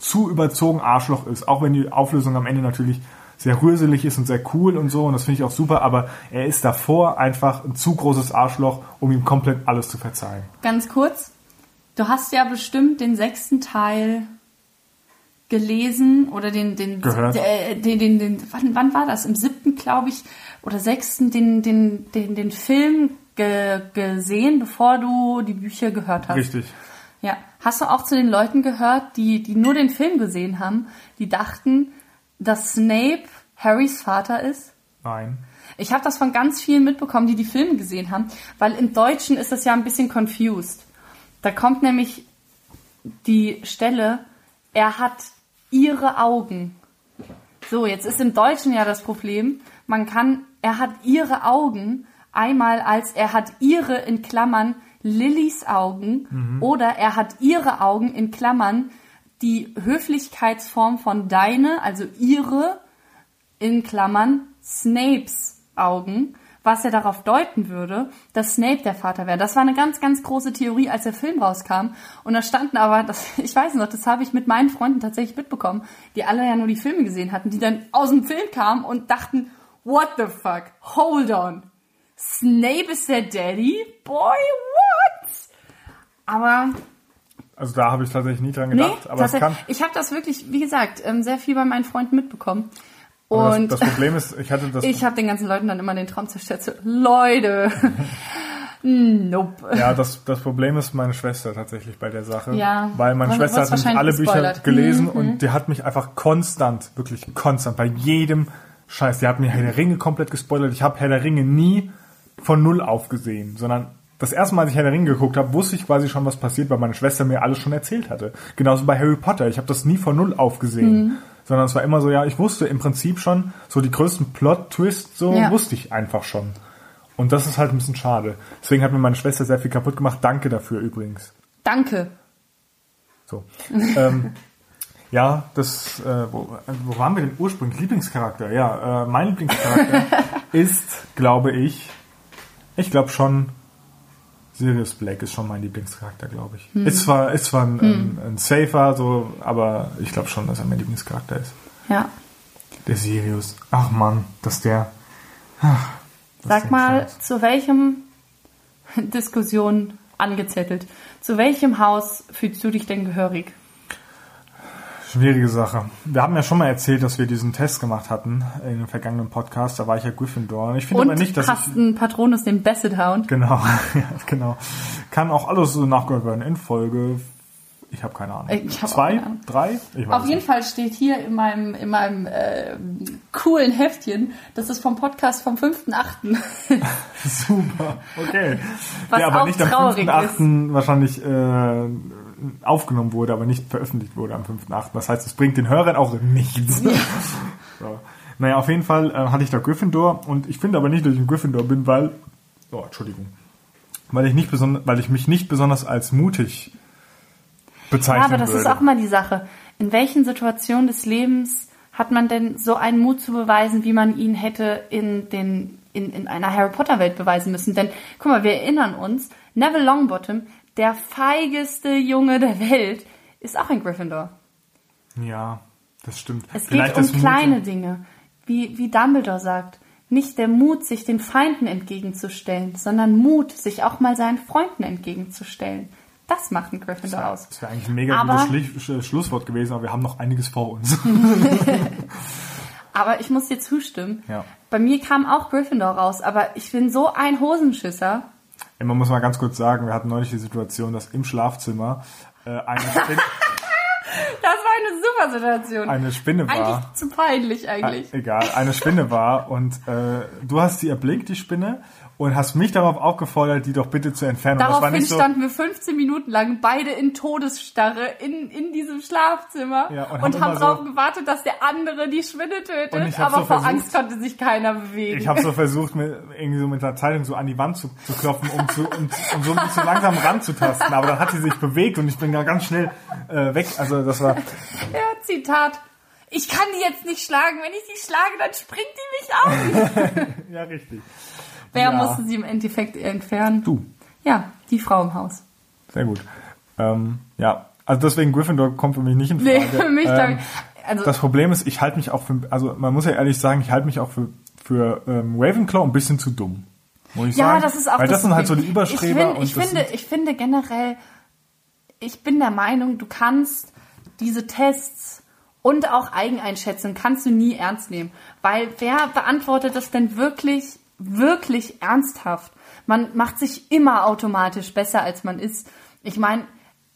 zu überzogen Arschloch ist. Auch wenn die Auflösung am Ende natürlich sehr rührselig ist und sehr cool und so, und das finde ich auch super, aber er ist davor einfach ein zu großes Arschloch, um ihm komplett alles zu verzeihen. Ganz kurz, du hast ja bestimmt den sechsten Teil gelesen oder den den Gehört. äh, den, den, den wann, wann war das im siebten glaube ich oder sechsten den den den den Film ge, gesehen bevor du die Bücher gehört hast Richtig. Ja hast du auch zu den Leuten gehört die die nur den Film gesehen haben die dachten dass Snape Harrys Vater ist Nein. ich habe das von ganz vielen mitbekommen, die die Filme gesehen haben, weil im Deutschen ist das ja ein bisschen confused. Da kommt nämlich die Stelle, er hat ihre Augen. So, jetzt ist im Deutschen ja das Problem, man kann, er hat ihre Augen einmal als er hat ihre in Klammern Lillys Augen oder er hat ihre Augen in Klammern die Höflichkeitsform von deine, also ihre in Klammern Snapes Augen, was ja darauf deuten würde, dass Snape der Vater wäre. Das war eine ganz, ganz große Theorie, als der Film rauskam. Und da standen aber, das, ich weiß noch, das habe ich mit meinen Freunden tatsächlich mitbekommen, die alle ja nur die Filme gesehen hatten, die dann aus dem Film kamen und dachten, what the fuck, hold on. Snape ist der Daddy? Boy? Aber Also da habe ich tatsächlich nie dran nee, gedacht, aber es kann. ich habe das wirklich, wie gesagt, ähm, sehr viel bei meinen Freunden mitbekommen. Und das, das Problem ist, ich hatte das. ich habe den ganzen Leuten dann immer den Traum zerstört. So, Leute, nope. Ja, das, das Problem ist meine Schwester tatsächlich bei der Sache. Ja, Weil meine Schwester hat nämlich alle Bücher gespoilert. Mhm, gelesen und die hat mich einfach konstant, wirklich konstant, bei jedem Scheiß, die hat mir Herr der Ringe komplett gespoilert. Ich habe Herr der Ringe nie von Null aufgesehen, sondern das erste Mal, als ich Herr der Ringe geguckt habe, wusste ich quasi schon, was passiert, weil meine Schwester mir alles schon erzählt hatte. Genauso bei Harry Potter. Ich habe das nie von Null aufgesehen. Mhm. Sondern es war immer so, ja, ich wusste im Prinzip schon, so die größten Plot-Twists, so Ja. wusste ich einfach schon. Und das ist halt ein bisschen schade. Deswegen hat mir meine Schwester sehr viel kaputt gemacht. Danke dafür übrigens. Danke. So. ähm, ja, das, äh, wo, wo waren wir denn ursprünglich? Lieblingscharakter, ja. Äh, mein Lieblingscharakter ist, glaube ich, ich glaube schon, Sirius Black ist schon mein Lieblingscharakter, glaube ich. Ist zwar, ist zwar ein, ein, ein Safer, so, aber ich glaube schon, dass er mein Lieblingscharakter ist. Ja. Der Sirius. Ach Mann, dass der. Ach, Sag mal, Scheiß. zu welchem Diskussion angezettelt? Zu welchem Haus fühlst du dich denn gehörig? Schwierige Sache. Wir haben ja schon mal erzählt, dass wir diesen Test gemacht hatten in dem vergangenen Podcast. Da war ich ja Gryffindor. Ich finde aber nicht, dass einen Patronus, den Basset Hound. Genau, ja, genau. Kann auch alles so nachgehört werden in Folge. Ich habe keine Ahnung. Ich hab Zwei, Ahnung. drei? Ich weiß Auf jeden nicht. Fall steht hier in meinem, in meinem äh, coolen Heftchen, das ist vom Podcast vom 5.8. Super, okay. Was Der aber auch nicht am traurig 5.8. wahrscheinlich äh, aufgenommen wurde, aber nicht veröffentlicht wurde am 5.8. Das heißt, es bringt den Hörern auch nichts. so. Naja, auf jeden Fall äh, hatte ich da Gryffindor und ich finde aber nicht, dass ich ein Gryffindor bin, weil, oh, Entschuldigung, weil ich nicht besonders, weil ich mich nicht besonders als mutig bezeichnen Ja, aber das würde. ist auch mal die Sache. In welchen Situationen des Lebens hat man denn so einen Mut zu beweisen, wie man ihn hätte in, den, in, in einer Harry Potter Welt beweisen müssen? Denn, guck mal, wir erinnern uns, Neville Longbottom, der feigeste Junge der Welt, ist auch ein Gryffindor. Ja, das stimmt. Es Vielleicht geht um das kleine Mut- Dinge, wie, wie Dumbledore sagt. Nicht der Mut, sich den Feinden entgegenzustellen, sondern Mut, sich auch mal seinen Freunden entgegenzustellen. Das macht ein Gryffindor aus. Das wäre eigentlich ein mega Aber- gutes Schli Sch Schlusswort gewesen, aber wir haben noch einiges vor uns. Aber ich muss dir zustimmen. Ja. Bei mir kam auch Gryffindor raus, aber ich bin so ein Hosenschisser. Man muss mal ganz kurz sagen, wir hatten neulich die Situation, dass im Schlafzimmer äh, eine, Spinne, Das war eine super Situation. eine Spinne war. eigentlich zu peinlich eigentlich. Äh, Egal, eine Spinne war und äh, du hast sie erblickt, die Spinne, und hast mich darauf aufgefordert, die doch bitte zu entfernen. Daraufhin so, standen wir 15 Minuten lang beide in Todesstarre in, in diesem Schlafzimmer Ja, und und, haben darauf so- gewartet, dass der andere die Spinne Und tötet. Aber so vor versucht- Angst konnte sich keiner bewegen. ich habe so versucht, mir irgendwie so mit der Zeitung so an die Wand zu, zu klopfen, um, zu, um, um so, so langsam ranzutasten. Aber dann hat sie sich bewegt und ich bin da ganz schnell äh, weg. Also das war, ja, Zitat. Ich kann die jetzt nicht schlagen. Wenn ich die schlage, dann springt die mich auf. ja richtig. Wer Ja. musste sie im Endeffekt entfernen? Du, Ja, die Frau im Haus. sehr gut. Ähm, ja, also deswegen Gryffindor kommt für mich nicht in Frage. Nee, für mich, ähm, ich, also, Das Problem ist, ich halte mich auch für, also man muss ja ehrlich sagen, ich halte mich auch für, für ähm, Ravenclaw ein bisschen zu dumm. Muss ich ja, sagen. das ist auch Weil das, sind halt so die. Überstreber. Ich, find, ich, und das finde, ich finde generell, ich bin der Meinung, du kannst diese Tests und auch Eigeneinschätzung kannst du nie ernst nehmen. Weil wer beantwortet das denn wirklich, wirklich ernsthaft? Man macht sich immer automatisch besser, als man ist. Ich meine,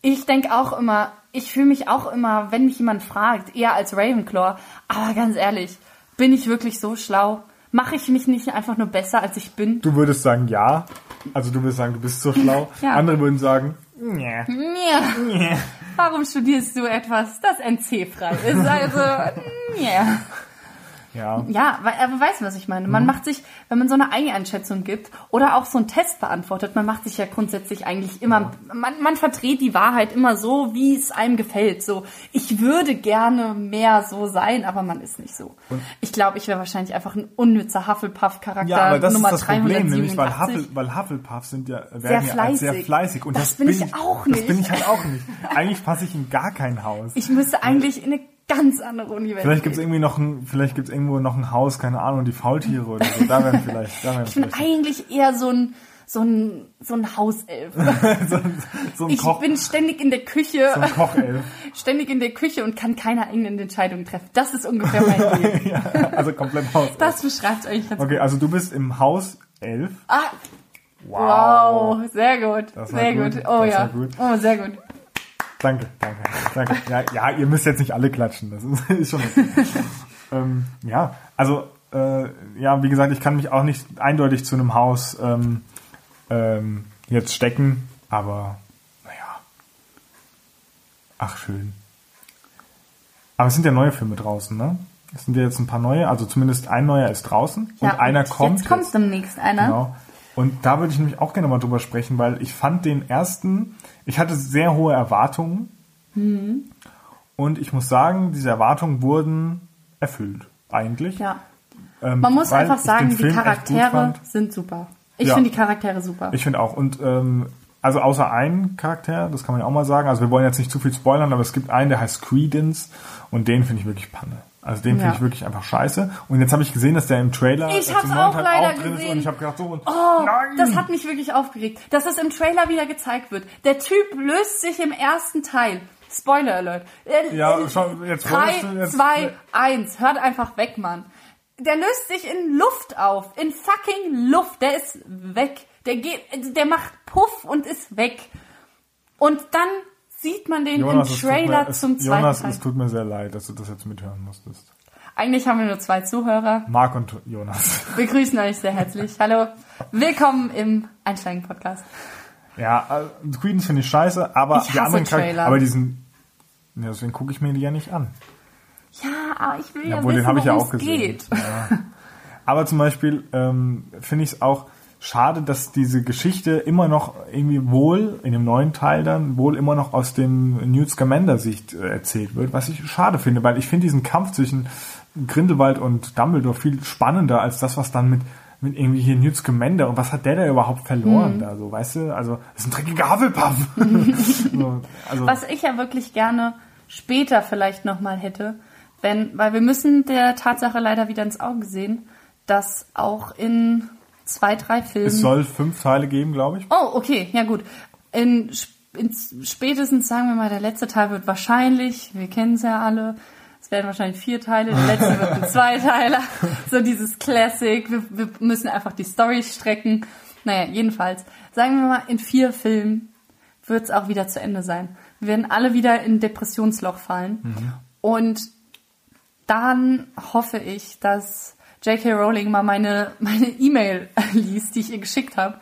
ich denke auch immer, ich fühle mich auch immer, wenn mich jemand fragt, eher als Ravenclaw. Aber ganz ehrlich, bin ich wirklich so schlau? Mache ich mich nicht einfach nur besser, als ich bin? du würdest sagen, ja. Also du würdest sagen, du bist so schlau. Ja. Andere würden sagen, nee. Ja. nee. Warum studierst du etwas, das NC-frei ist? Also, ja. Ja. Ja, weil, aber weißt du, was ich meine? Man macht sich, wenn man so eine Eigeneinschätzung gibt oder auch so einen Test beantwortet, man macht sich ja grundsätzlich eigentlich immer, man, man verdreht die Wahrheit immer so, wie es einem gefällt. So, ich würde gerne mehr so sein, aber man ist nicht so. ich glaube, ich wäre wahrscheinlich einfach ein unnützer Hufflepuff-Charakter Ja, aber das Nummer ist das Problem, 387. nämlich weil, Huffle, weil Hufflepuffs sind ja, werden ja als sehr fleißig. fleißig. Und Das das, bin ich auch Das nicht. bin ich halt auch nicht. Eigentlich passe ich in gar kein Haus. ich müsste eigentlich in eine ganz andere Universität. Vielleicht gibt's irgendwie noch ein, vielleicht gibt's irgendwo noch ein Haus, keine Ahnung, die Faultiere oder so. Da wären vielleicht, da wären Ich bin eigentlich eher so ein, so ein, so ein Hauself. so ein, so ein Ich Koch, bin ständig in der Küche, so ein Kochelf. ständig in der Küche und kann keine eigenen Entscheidungen treffen. Das ist ungefähr mein Leben. ja, also komplett Haus. Das beschreibt eigentlich ganz gut. Okay, also du bist im Haus 11. Ah, wow, sehr gut, sehr gut, gut. Oh das ja, gut. oh sehr gut. Danke, danke, danke. Ja, ja, ihr müsst jetzt nicht alle klatschen, das ist, ist schon okay. ähm, ja, also, äh, ja, wie gesagt, ich kann mich auch nicht eindeutig zu einem Haus ähm, ähm, jetzt stecken, aber naja. Ach, schön. Aber es sind ja neue Filme draußen, ne? Es sind ja jetzt ein paar neue, also zumindest ein neuer ist draußen Ja, und einer kommt. Jetzt kommt demnächst einer. Genau. Und da würde ich nämlich auch gerne mal drüber sprechen, weil ich fand den ersten, ich hatte sehr hohe Erwartungen. Mhm. Und ich muss sagen, diese Erwartungen wurden erfüllt, eigentlich. Ja. Ähm, Man muss einfach sagen, die Charaktere sind super. Ich Ja. finde die Charaktere super. Ich finde auch. Und ähm, also außer einen Charakter, das kann man ja auch mal sagen. Also wir wollen jetzt nicht zu viel spoilern, aber es gibt einen, der heißt Credence und den finde ich wirklich Panne. Also den finde Ja. ich wirklich einfach scheiße. Und jetzt habe ich gesehen, dass der im Trailer Ich hab's auch Teil leider drin ist gesehen. und ich habe gedacht so, Oh, nein! das hat mich wirklich aufgeregt, dass es im Trailer wieder gezeigt wird. Der Typ löst sich im ersten Teil. Spoiler Alert. Äh, Ja, äh, schon, jetzt Drei, wolltest du jetzt- zwei, eins. Hört einfach weg, Mann. Der löst sich in Luft auf. In fucking Luft. Der ist weg. Der geht, der macht Puff und ist weg. Und dann sieht man den Jonas, im tut mir- Trailer es, zum zweiten Jonas, Teil. es tut mir sehr leid, dass du das jetzt mithören musstest. Eigentlich haben wir nur zwei Zuhörer. Marc und Jonas. Wir grüßen euch sehr herzlich. Hallo. Willkommen im Einsteigen-Podcast. Ja, also, Credence finde ich scheiße, aber Ich die anderen Trailer. Aber diesen, ja, deswegen gucke ich mir die ja nicht an. Ja, aber ich will ja, Obwohl, wissen, den habe ich ja auch es gesehen. geht. Ja. Aber zum Beispiel ähm, finde ich es auch schade, dass diese Geschichte immer noch irgendwie wohl, in dem neuen Teil dann, wohl immer noch aus dem Newt Scamander-Sicht äh, erzählt wird, was ich schade finde, weil ich finde diesen Kampf zwischen Grindelwald und Dumbledore viel spannender als das, was dann mit mit irgendwie hier Newt Scamander und was hat der da überhaupt verloren Mhm. da so, weißt du? Also, das ist ein dreckiger Hufflepuff. so, also, Was ich ja wirklich gerne später vielleicht nochmal hätte, wenn, weil wir müssen der Tatsache leider wieder ins Auge sehen, dass auch in zwei, drei Filmen. es soll fünf Teile geben, glaube ich. oh, okay, ja gut. In, in spätestens, sagen wir mal, der letzte Teil wird wahrscheinlich, wir kennen es ja alle, Es werden wahrscheinlich vier Teile, der letzte wird ein Zweiteiler. So dieses Classic. Wir, wir müssen einfach die Story strecken. Naja, jedenfalls. Sagen wir mal, in vier Filmen wird es auch wieder zu Ende sein. Wir werden alle wieder in Depressionsloch fallen. Und dann hoffe ich, dass J.K. Rowling mal meine meine E-Mail liest, die ich ihr geschickt habe.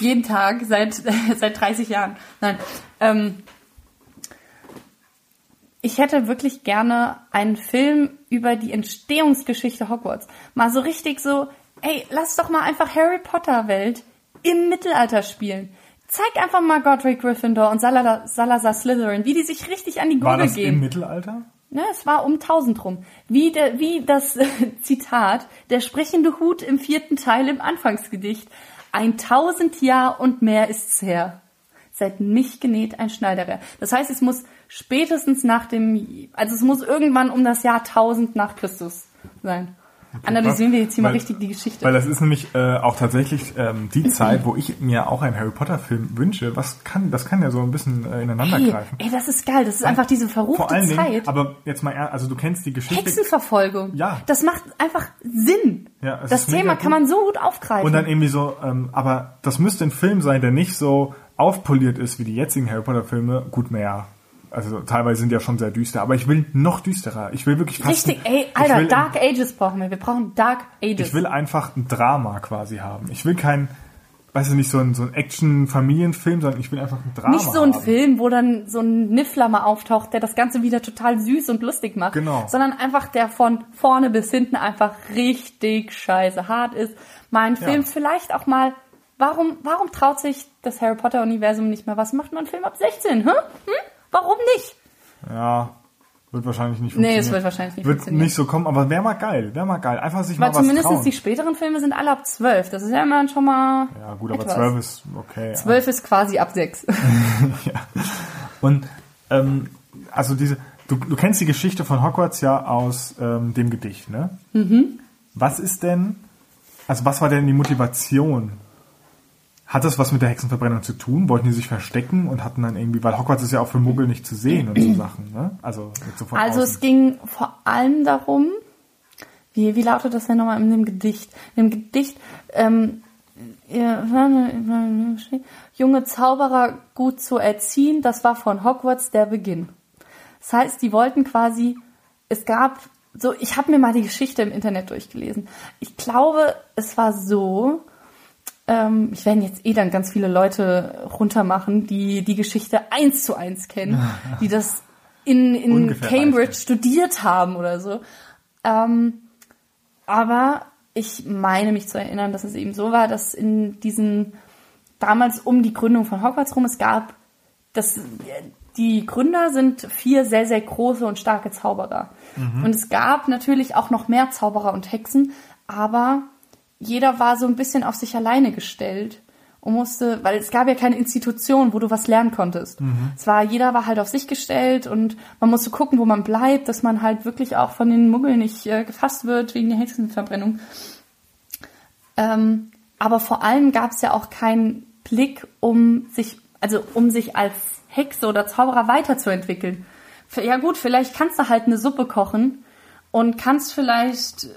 Jeden Tag seit seit 30 Jahren. Nein. Ähm, ich hätte wirklich gerne einen Film über die Entstehungsgeschichte Hogwarts. Mal so richtig so, ey, lass doch mal einfach Harry Potter Welt im Mittelalter spielen. Zeig einfach mal Godric Gryffindor und Salazar, Salazar Slytherin, wie die sich richtig an die War Gurgel das gehen. im Mittelalter? Ne, es war um 1000 rum. Wie, der, wie das Zitat, der sprechende Hut im vierten Teil im Anfangsgedicht. Ein tausend Jahr und mehr ist's her. Seit mich genäht ein Schneiderer. Das heißt, es muss spätestens nach dem, also es muss irgendwann um das Jahr 1000 nach Christus sein. Analysieren wir jetzt hier mal Weil- richtig die Geschichte. Weil das ist nämlich äh, auch tatsächlich ähm, die Zeit, wo ich mir auch einen Harry Potter Film wünsche. Was kann, das kann ja so ein bisschen äh, ineinander Ey, greifen. ey, das ist geil. Das ist einfach diese verruchte Vor allen Dingen, Zeit. aber jetzt mal, also du kennst die Geschichte. Hexenverfolgung. Ja. Das macht einfach Sinn. Ja, das Thema kann man so gut aufgreifen. Und dann irgendwie so, ähm, aber das müsste ein Film sein, der nicht so aufpoliert ist wie die jetzigen Harry Potter Filme. Gut, naja, also teilweise sind ja schon sehr düster, aber ich will noch düsterer. Ich will wirklich fast. Richtig, ey, ich Alter, will, Dark Ages brauchen wir. Wir brauchen Dark Ages. Ich will einfach ein Drama quasi haben. Ich will kein, weißt du, nicht so ein, so ein Action-Familienfilm, sondern ich will einfach ein Drama nicht so ein haben. Film, wo dann so ein Niffler mal auftaucht, der das Ganze wieder total süß und lustig macht. Genau. Sondern einfach der von vorne bis hinten einfach richtig scheiße hart ist. Mal ein Film vielleicht auch mal, warum, warum traut sich das Harry Potter Universum nicht mehr? Was macht man einen Film ab 16? Hm? Hm? Warum nicht? Ja, wird wahrscheinlich nicht Nee, funktionieren. es wird wahrscheinlich nicht Wird funktionieren. nicht so kommen, aber wäre mal geil, wäre mal geil. Einfach sich Weil mal was zumindest trauen. die späteren Filme sind alle ab 12. Das ist ja immer schon mal. ja, gut, aber etwas. 12 ist okay. 12 ist quasi ab 6. Und ähm, also diese, du, du kennst die Geschichte von Hogwarts ja aus ähm, dem Gedicht, ne? Mhm. Was ist denn, also was war denn die Motivation? Hat das was mit der Hexenverbrennung zu tun? Wollten die sich verstecken und hatten dann irgendwie, weil Hogwarts ist ja auch für Muggel nicht zu sehen und so Sachen, ne? Also so Also außen. es ging vor allem darum, wie, wie lautet das denn nochmal in dem Gedicht? In dem Gedicht, ähm, junge Zauberer gut zu erziehen, das war von Hogwarts der Beginn. Das heißt, die wollten quasi, es gab so, ich habe mir mal die Geschichte im Internet durchgelesen. Ich glaube, es war so, ähm, ich werden jetzt eh dann ganz viele Leute runtermachen, die die Geschichte eins zu eins kennen, die das in, in Ungefähr Cambridge weiß studiert haben oder so. Ähm, aber ich meine mich zu erinnern, dass es eben so war, dass in diesen damals um die Gründung von Hogwarts rum es gab, dass die Gründer sind vier sehr, sehr große und starke Zauberer. Und es gab natürlich auch noch mehr Zauberer und Hexen, aber jeder war so ein bisschen auf sich alleine gestellt und musste, weil es gab ja keine Institution, wo du was lernen konntest. Es war, jeder war halt auf sich gestellt und man musste gucken, wo man bleibt, dass man halt wirklich auch von den Muggeln nicht äh, gefasst wird wegen der Hexenverbrennung. Ähm, aber vor allem gab es ja auch keinen Blick, um sich, also um sich als Hexe oder Zauberer weiterzuentwickeln. Ja gut, vielleicht kannst du halt eine Suppe kochen und kannst vielleicht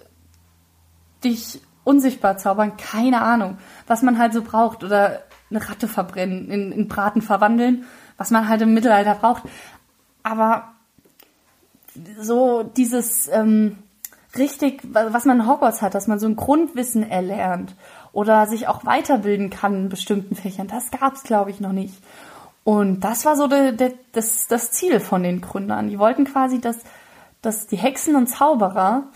dich unsichtbar zaubern, keine Ahnung, was man halt so braucht oder eine Ratte verbrennen, in, in Braten verwandeln, was man halt im Mittelalter braucht. Aber so dieses ähm, richtig, was man in Hogwarts hat, dass man so ein Grundwissen erlernt oder sich auch weiterbilden kann in bestimmten Fächern, das gab's glaube ich noch nicht. Und das war so de, de, das, das Ziel von den Gründern. Die wollten quasi, dass, dass die Hexen und Zauberer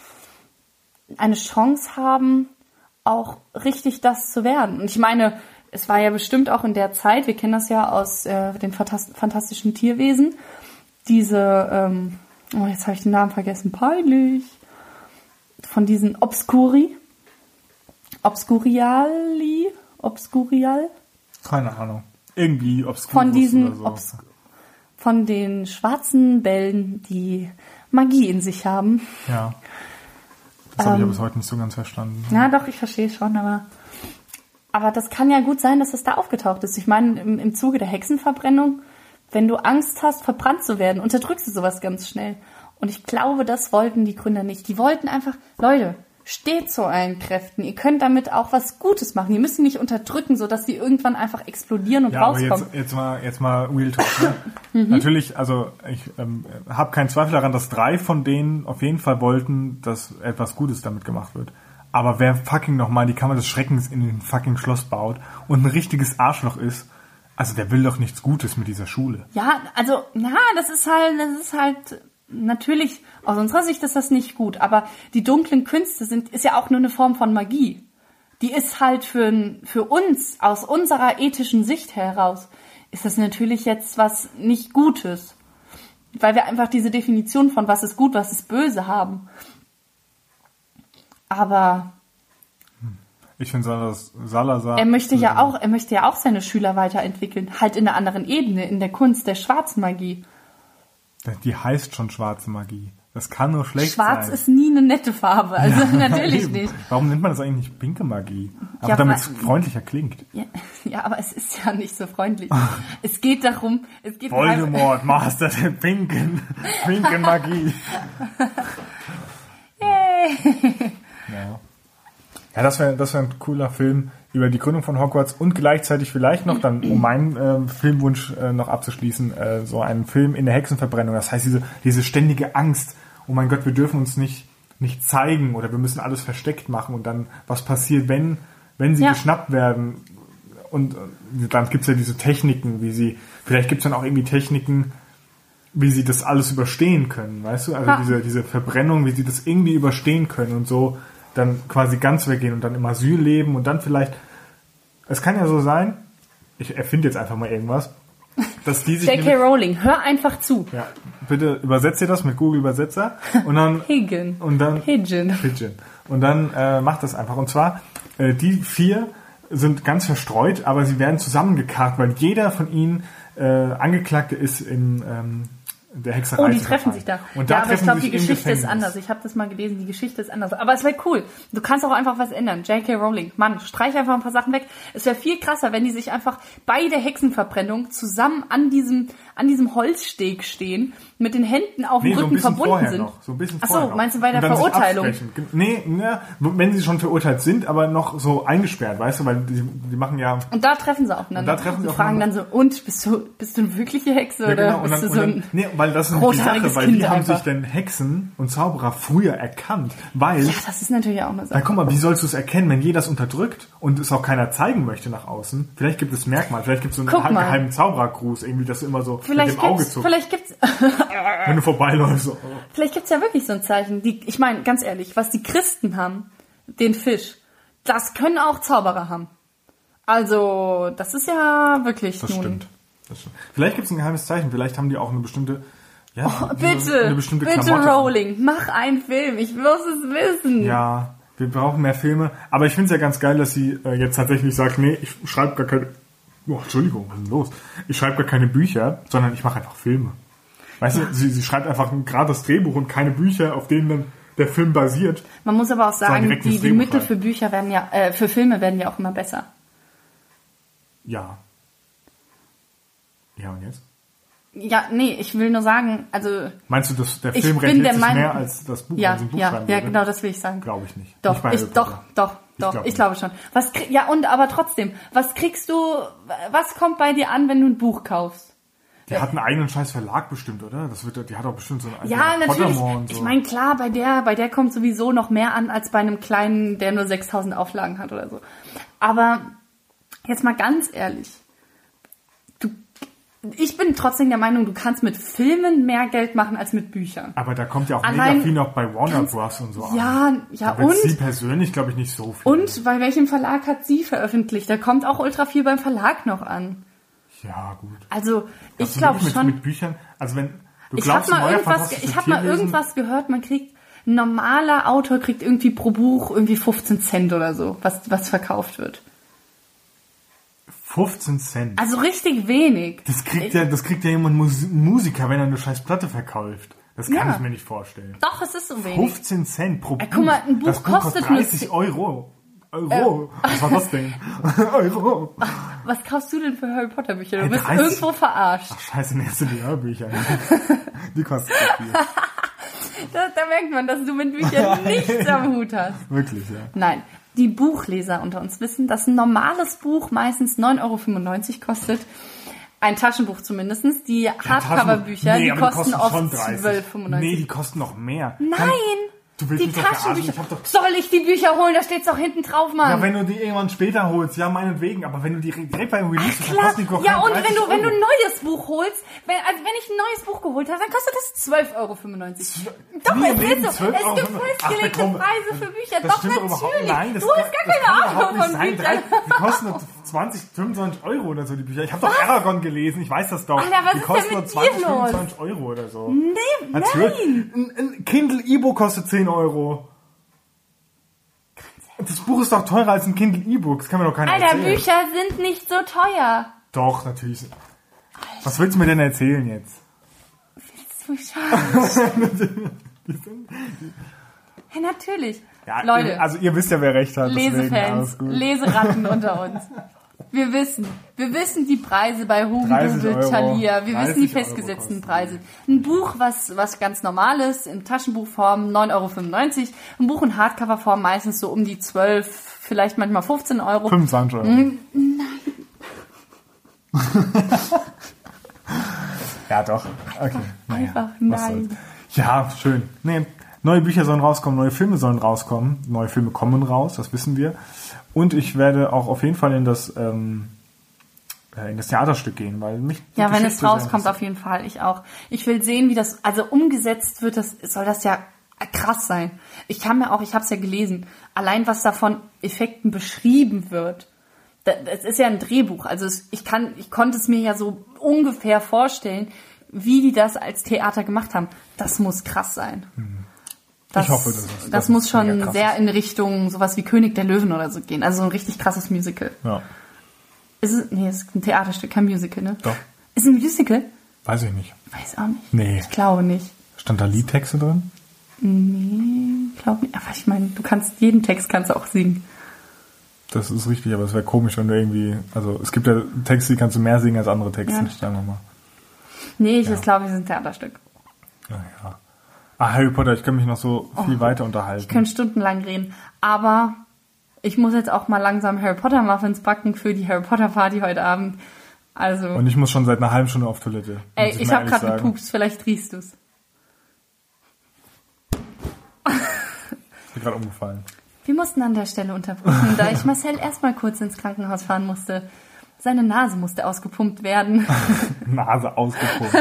eine Chance haben, auch richtig das zu werden. Und ich meine, es war ja bestimmt auch in der Zeit, wir kennen das ja aus äh, den Fantas fantastischen Tierwesen, diese, ähm, oh, jetzt habe ich den Namen vergessen, peinlich, von diesen Obscuri, Obscuriali, Obscurial, Keine Ahnung. Irgendwie obskur von diesen, so. Obs von den schwarzen Bällen, die Magie in sich haben. ja. Das habe ich Ähm, ja bis heute nicht so ganz verstanden. Ja, doch, ich verstehe schon, aber. Aber das kann ja gut sein, dass es da aufgetaucht ist. Ich meine, im, im Zuge der Hexenverbrennung, wenn du Angst hast, verbrannt zu werden, unterdrückst du sowas ganz schnell. Und ich glaube, das wollten die Gründer nicht. Die wollten einfach, Leute, steht zu allen Kräften. Ihr könnt damit auch was Gutes machen. Ihr müsst sie nicht unterdrücken, sodass sie irgendwann einfach explodieren und Ja, aber rauskommen. jetzt, jetzt mal, jetzt mal Real Talk. Ne? Natürlich, also ich ähm, habe keinen Zweifel daran, dass drei von denen auf jeden Fall wollten, dass etwas Gutes damit gemacht wird. Aber wer fucking nochmal die Kammer des Schreckens in den fucking Schloss baut und ein richtiges Arschloch ist, also der will doch nichts Gutes mit dieser Schule. Ja, also, na, das ist halt, das ist halt, natürlich, aus unserer Sicht ist das nicht gut, aber die dunklen Künste sind, ist ja auch nur eine Form von Magie. Die ist halt für, für uns, aus unserer ethischen Sicht heraus, ist das natürlich jetzt was nicht Gutes. Weil wir einfach diese Definition von was ist gut, was ist böse haben. Aber Ich finde Salazar, er möchte ja auch, er möchte ja auch seine Schüler weiterentwickeln. Halt in einer anderen Ebene, in der Kunst der Schwarzmagie. Die heißt schon schwarze Magie. Das kann nur schlecht Schwarz sein. ist nie eine nette Farbe, also natürlich Eben. nicht. Warum nennt man das eigentlich nicht pinke Magie? Aber Ja, damit es freundlicher klingt. Ja, ja, aber es ist ja nicht so freundlich. Es geht darum, es geht Voldemort, Master der pinken, pinken Magie. Ja. Ja, das wäre das wär ein cooler Film über die Gründung von Hogwarts und gleichzeitig vielleicht noch, dann um meinen ähm, Filmwunsch äh, noch abzuschließen, äh, so einen Film in der Hexenverbrennung. Das heißt, diese, diese ständige Angst, oh mein Gott, wir dürfen uns nicht, nicht zeigen oder wir müssen alles versteckt machen und dann, was passiert, wenn, wenn sie Ja. geschnappt werden. Und äh, dann gibt's ja diese Techniken, wie sie, vielleicht gibt's dann auch irgendwie Techniken, wie sie das alles überstehen können, weißt du? Also Ja. diese, diese Verbrennung, wie sie das irgendwie überstehen können und so dann quasi ganz weggehen und dann im Asyl leben und dann vielleicht, es kann ja so sein, ich erfinde jetzt einfach mal irgendwas, dass die sich J.K. Rowling, hör einfach zu. ja, bitte übersetzt ihr das mit Google Übersetzer und dann Higgin. und dann Pigeon. Pigeon. Und dann äh, macht das einfach. Und zwar, äh, die vier sind ganz verstreut, aber sie werden zusammengekarrt, weil jeder von ihnen äh, Angeklagte ist in ähm, der Hexerei. Oh, die treffen sich da. Und da ja, aber ich glaube, die Geschichte ist anders. Ich habe das mal gelesen, die Geschichte ist anders. Aber es wäre cool. Du kannst auch einfach was ändern. J.K. Rowling, Mann, streich einfach ein paar Sachen weg. Es wäre viel krasser, wenn die sich einfach bei der Hexenverbrennung zusammen an diesem, an diesem Holzsteg stehen, mit den Händen auf dem Nee, so Rücken bisschen verbunden sind. noch. So ein bisschen Ach so, vorher noch. meinst du bei der Und dann Verurteilung? Nee, ne, wenn sie schon verurteilt sind, aber noch so eingesperrt, weißt du, weil die, die machen ja Und da treffen sie aufeinander. Und da treffen sie die fragen dann so, und, bist du, bist du eine wirkliche Hexe Ja, oder genau. Und bist dann, du und so dann, ein... nee, weil das ist die Sache, weil die haben sich denn Hexen und Zauberer früher erkannt, weil Ja, das ist natürlich auch eine Na Sache. guck mal, wie sollst du es erkennen, wenn jeder das unterdrückt und es auch keiner zeigen möchte nach außen? Vielleicht gibt es Merkmal, vielleicht gibt es so einen geheimen Zauberergruß, irgendwie, dass du immer so Vielleicht mit dem Auge gibt's, zuckst, vielleicht gibt's, wenn du vorbeiläufst. So. Vielleicht gibt's ja wirklich so ein Zeichen. Die, ich meine, ganz ehrlich, was die Christen haben, den Fisch, das können auch Zauberer haben. Also, das ist ja wirklich Das stimmt. Das stimmt. Vielleicht gibt es ein geheimes Zeichen, vielleicht haben die auch eine bestimmte, ja, Oh, eine- bitte, eine bestimmte bitte Klamotte. Rowling, mach einen Film, ich muss es wissen. Ja, wir brauchen mehr Filme. Aber ich finde es ja ganz geil, dass sie äh, jetzt tatsächlich sagt, nee, ich schreibe gar keine. Oh, Entschuldigung, was ist denn los? Ich schreibe gar keine Bücher, sondern ich mache einfach Filme. Weißt du, sie, sie schreibt einfach ein gerades Drehbuch und keine Bücher, auf denen dann der Film basiert. Man muss aber auch sagen, die, die Mittel für Bücher werden ja, äh, für Filme werden ja auch immer besser. Ja. Ja, und jetzt? Ja, nee, ich will nur sagen, also Meinst du, dass der Film rentiert sich mehr als das Buch? ja, als ein Buch ja, ja, genau, das will ich sagen. Glaube ich nicht. Doch, Nicht ich, doch, Potter. Doch, doch, glaub ich, glaube schon. Was ja, und aber trotzdem, was kriegst du, was kommt bei dir an, wenn du ein Buch kaufst? Die hat einen eigenen scheiß Verlag bestimmt, oder? Das wird, die hat auch bestimmt so einen Ja, eigenen natürlich. Pottermore und so. Ich meine, klar, bei der, bei der kommt sowieso noch mehr an als bei einem kleinen, der nur 6000 Auflagen hat oder so. Aber jetzt mal ganz ehrlich, ich bin trotzdem der Meinung, du kannst mit Filmen mehr Geld machen als mit Büchern. Aber da kommt ja auch Allein- mega viel noch bei Warner Bros. und so an. Ja, ja, und? sie persönlich, glaube ich, nicht so viel. Und bei welchem Verlag hat sie veröffentlicht? Da kommt auch ultra viel beim Verlag noch an. Ja, gut. Also, ich glaube schon. Mit, Büchern, also wenn du Ich habe glaubst, mal irgendwas, ich habe mal irgendwas gehört, man kriegt, ein normaler Autor kriegt irgendwie pro Buch irgendwie 15 Cent oder so, was, was verkauft wird. 15 Cent. Also richtig wenig. Das kriegt ja, das kriegt ja jemand Mus Musiker, wenn er eine scheiß Platte verkauft. Das kann Ja. ich mir nicht vorstellen. Doch, es ist so wenig. 15 Cent pro Buch. guck mal, ein Buch das Buch kostet kostet nur 30 zehn- Euro. Euro. Was war das denn? Euro. Was kaufst du denn für Harry Potter Bücher? Du Hey, bist 30. irgendwo verarscht. Ach scheiße, nächste die Hörbücher. Die kosten so viel. Da, da merkt man, dass du mit Büchern nichts am Hut hast. Wirklich, ja. Nein, die Buchleser unter uns wissen, dass ein normales Buch meistens 9,95 Euro kostet. Ein Taschenbuch zumindestens. Die Hardcover-Bücher, Nee, die kosten oft 30. 12,95 Nee, die kosten noch mehr. Nein! Kann, du willst die mich doch? Taschenbücher. Ich hab doch Soll ich die Bücher holen? Da steht's doch hinten drauf, Mann. Ja, wenn du die irgendwann später holst, ja, meinetwegen, aber wenn du die direkt beim Release dann Klar. kosten die doch Ja, und 30 wenn du, wenn du Euro. ein neues Buch holst, wenn, also wenn ich ein neues Buch geholt habe, dann kostet das 12,95 Euro. Doch, im es ist so. 12 Es Euro. gibt festgelegte. Preise für Bücher. Das Doch, doch natürlich. Nein, das du hast gar keine Ahnung von. Büchern. Die kosten 20, 25 Euro oder so, die Bücher. Ich habe doch Aragon gelesen, ich weiß das doch. Alter, was die ist kosten denn nur mit 20, dir los? 25 Euro oder so. Nee, Natürlich. nein. Ein, ein Kindle E-Book kostet 10 Euro. Das Buch ist doch teurer als ein Kindle E-Book. Das kann mir doch keiner Alter, erzählen. Bücher sind nicht so teuer. Doch, natürlich. Was willst du mir denn erzählen jetzt? Ja, natürlich. Ja, Leute, Also ihr wisst ja, wer recht hat. deswegen Lesefans, alles gut. Leseratten unter uns. Wir wissen, wir wissen die Preise bei 30 Hugendubel. Thalia, wir wissen die 30 Euro festgesetzten Preise. Ein Buch, was, was ganz normal ist, in Taschenbuchform 9,95 Euro. Ein Buch in Hardcoverform meistens so um die 12, vielleicht manchmal 15 Euro. 25 Euro. Mhm. ja, doch. Okay. Naja, Einfach nein. Ja, schön. Nee, neue Bücher sollen rauskommen, neue Filme sollen rauskommen. Neue Filme kommen raus, das wissen wir. Und ich werde auch auf jeden Fall in das, ähm, äh, in das Theaterstück gehen, weil mich Ja, wenn es rauskommt, auf jeden Fall. Ich auch. Ich will sehen, wie das, also umgesetzt wird, das soll das ja krass sein. Ich kann mir auch, ich habe es ja gelesen, allein was davon Effekten beschrieben wird. da- Es ist ja ein Drehbuch, also ich kann, ich konnte es mir ja so ungefähr vorstellen, wie die das als Theater gemacht haben. Das muss krass sein. Das, hoffe, dass es- das, dass muss schon sehr ist. in Richtung sowas wie König der Löwen oder so gehen. Also so ein richtig krasses Musical. Ja, Ist es, nee, es ist ein Theaterstück, kein Musical, ne? Doch. Ist es ein Musical? weiß ich nicht. Weiß auch nicht. Nee. Ich glaube nicht. Stand da Liedtexte drin? Nee, glaube nicht. Aber ich meine, du kannst jeden Text kannst du auch singen. Das ist richtig, aber es wäre komisch, wenn du irgendwie, also es gibt ja Texte, die kannst du mehr singen als andere Texte, Ja. sagen wir mal. Nee, ich glaube, es ist ein Theaterstück. Ja, ja. Ah, Harry Potter, ich kann mich noch so viel weiter unterhalten. Oh. Ich könnte stundenlang reden. Aber ich muss jetzt auch mal langsam Harry Potter Muffins backen für die Harry Potter Party heute Abend. Also, Und ich muss schon seit einer halben Stunde auf Toilette. ey, ich mal habe gerade gepupst, vielleicht riechst du's. Ist mir gerade umgefallen. Wir mussten an der Stelle unterbrechen, da ich Marcel erstmal kurz ins Krankenhaus fahren musste. Seine Nase musste ausgepumpt werden. Nase ausgepumpt.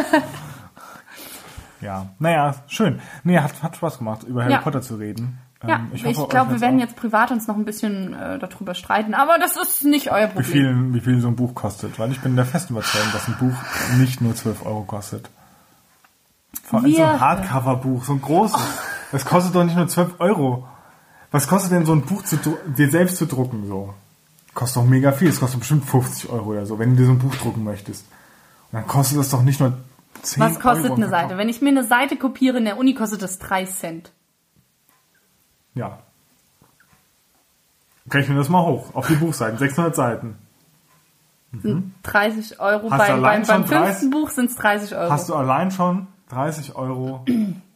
Ja, naja, schön. Nee, hat, hat Spaß gemacht, über Harry Ja. Potter zu reden. Ja, Ähm, ich, euch glaube, wir werden jetzt privat uns noch ein bisschen äh, darüber streiten, aber das ist nicht euer Wie Problem. viel, wie viel so ein Buch kostet, weil ich bin der festen Überzeugung, dass ein Buch nicht nur 12 Euro kostet. Vor allem so Wir- ein Hardcover-Buch, so ein großes. Das kostet doch nicht nur 12 Euro. Was kostet denn so ein Buch zu, dir selbst zu drucken, so? Kostet doch mega viel. Es kostet bestimmt 50 Euro oder so, wenn du dir so ein Buch drucken möchtest. Und dann kostet das doch nicht nur 10 Was kostet Euro. eine Seite? Wenn ich mir eine Seite kopiere in der Uni, kostet das 3 Cent. Ja. Rechne das mal hoch. Auf die Buchseiten. 600 Seiten. 30 Euro. Hast Bei, beim, beim schon 30 fünften Buch sind es 30 Euro. Hast du allein schon 30 Euro.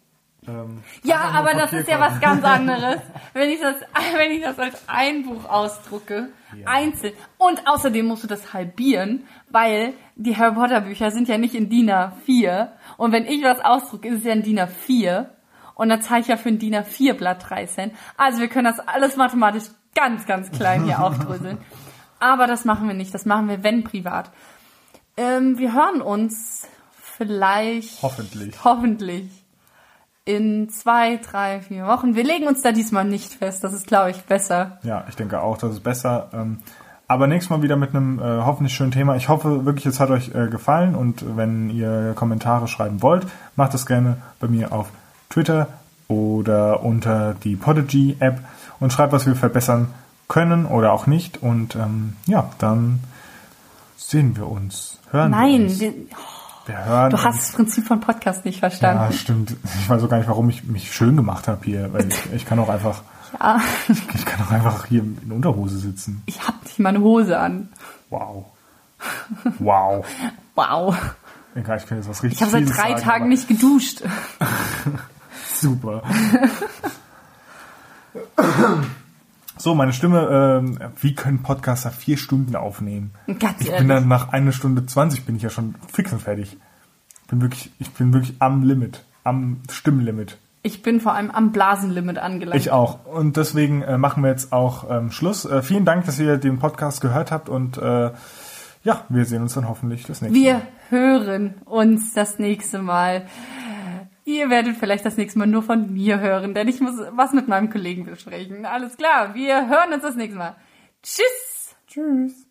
ähm, ja, aber das ist ja was ganz anderes. wenn, ich das, wenn ich das als ein Buch ausdrucke, Ja. einzeln. Und außerdem musst du das halbieren, weil die Harry Potter Bücher sind ja nicht in DIN A4. Und wenn ich was ausdrucke, ist es ja in DIN A4. Und dann zahle ich ja für ein DIN A4 Blatt 3 Cent. Also wir können das alles mathematisch ganz, ganz klein hier aufdröseln. Aber das machen wir nicht. Das machen wir, wenn privat. Ähm, wir hören uns vielleicht Hoffentlich. hoffentlich in zwei, drei, vier Wochen. Wir legen uns da diesmal nicht fest. Das ist, glaube ich, besser. Ja, ich denke auch, das ist besser. Ähm, aber nächstes Mal wieder mit einem äh, hoffentlich schönen Thema. Ich hoffe wirklich, es hat euch äh, gefallen und wenn ihr Kommentare schreiben wollt, macht das gerne bei mir auf Twitter oder unter die Podigy-App und schreibt, was wir verbessern können oder auch nicht. Und ähm, ja, dann sehen wir uns. Hören wir Nein, uns. wir, wir hören du hast das Prinzip von Podcast nicht Ja, verstanden. stimmt. Ich weiß auch gar nicht, warum ich mich schön gemacht habe hier, weil ich, ich kann auch einfach, Ja, ich kann auch einfach hier in Unterhose sitzen. ich habe nicht mal eine Hose an. Wow. Wow. Wow. Egal, ich kann jetzt was richtig Ich habe seit drei sagen, Tagen nicht geduscht. Super. So, meine Stimme, ähm, wie können Podcaster vier Stunden aufnehmen? Ganz ich ehrlich. bin dann nach einer Stunde 20 bin ich ja schon fix und fertig. Bin wirklich, ich bin wirklich am Limit, am Stimmlimit. Ich bin vor allem am Blasenlimit angelangt. Ich auch. Und deswegen äh, machen wir jetzt auch ähm, Schluss. Äh, vielen Dank, dass ihr den Podcast gehört habt und äh, ja, wir sehen uns dann hoffentlich das nächste Wir Mal. hören uns das nächste Mal. Ihr werdet vielleicht das nächste Mal nur von mir hören, denn ich muss was mit meinem Kollegen besprechen. Alles klar, wir hören uns das nächste Mal. Tschüss! Tschüss.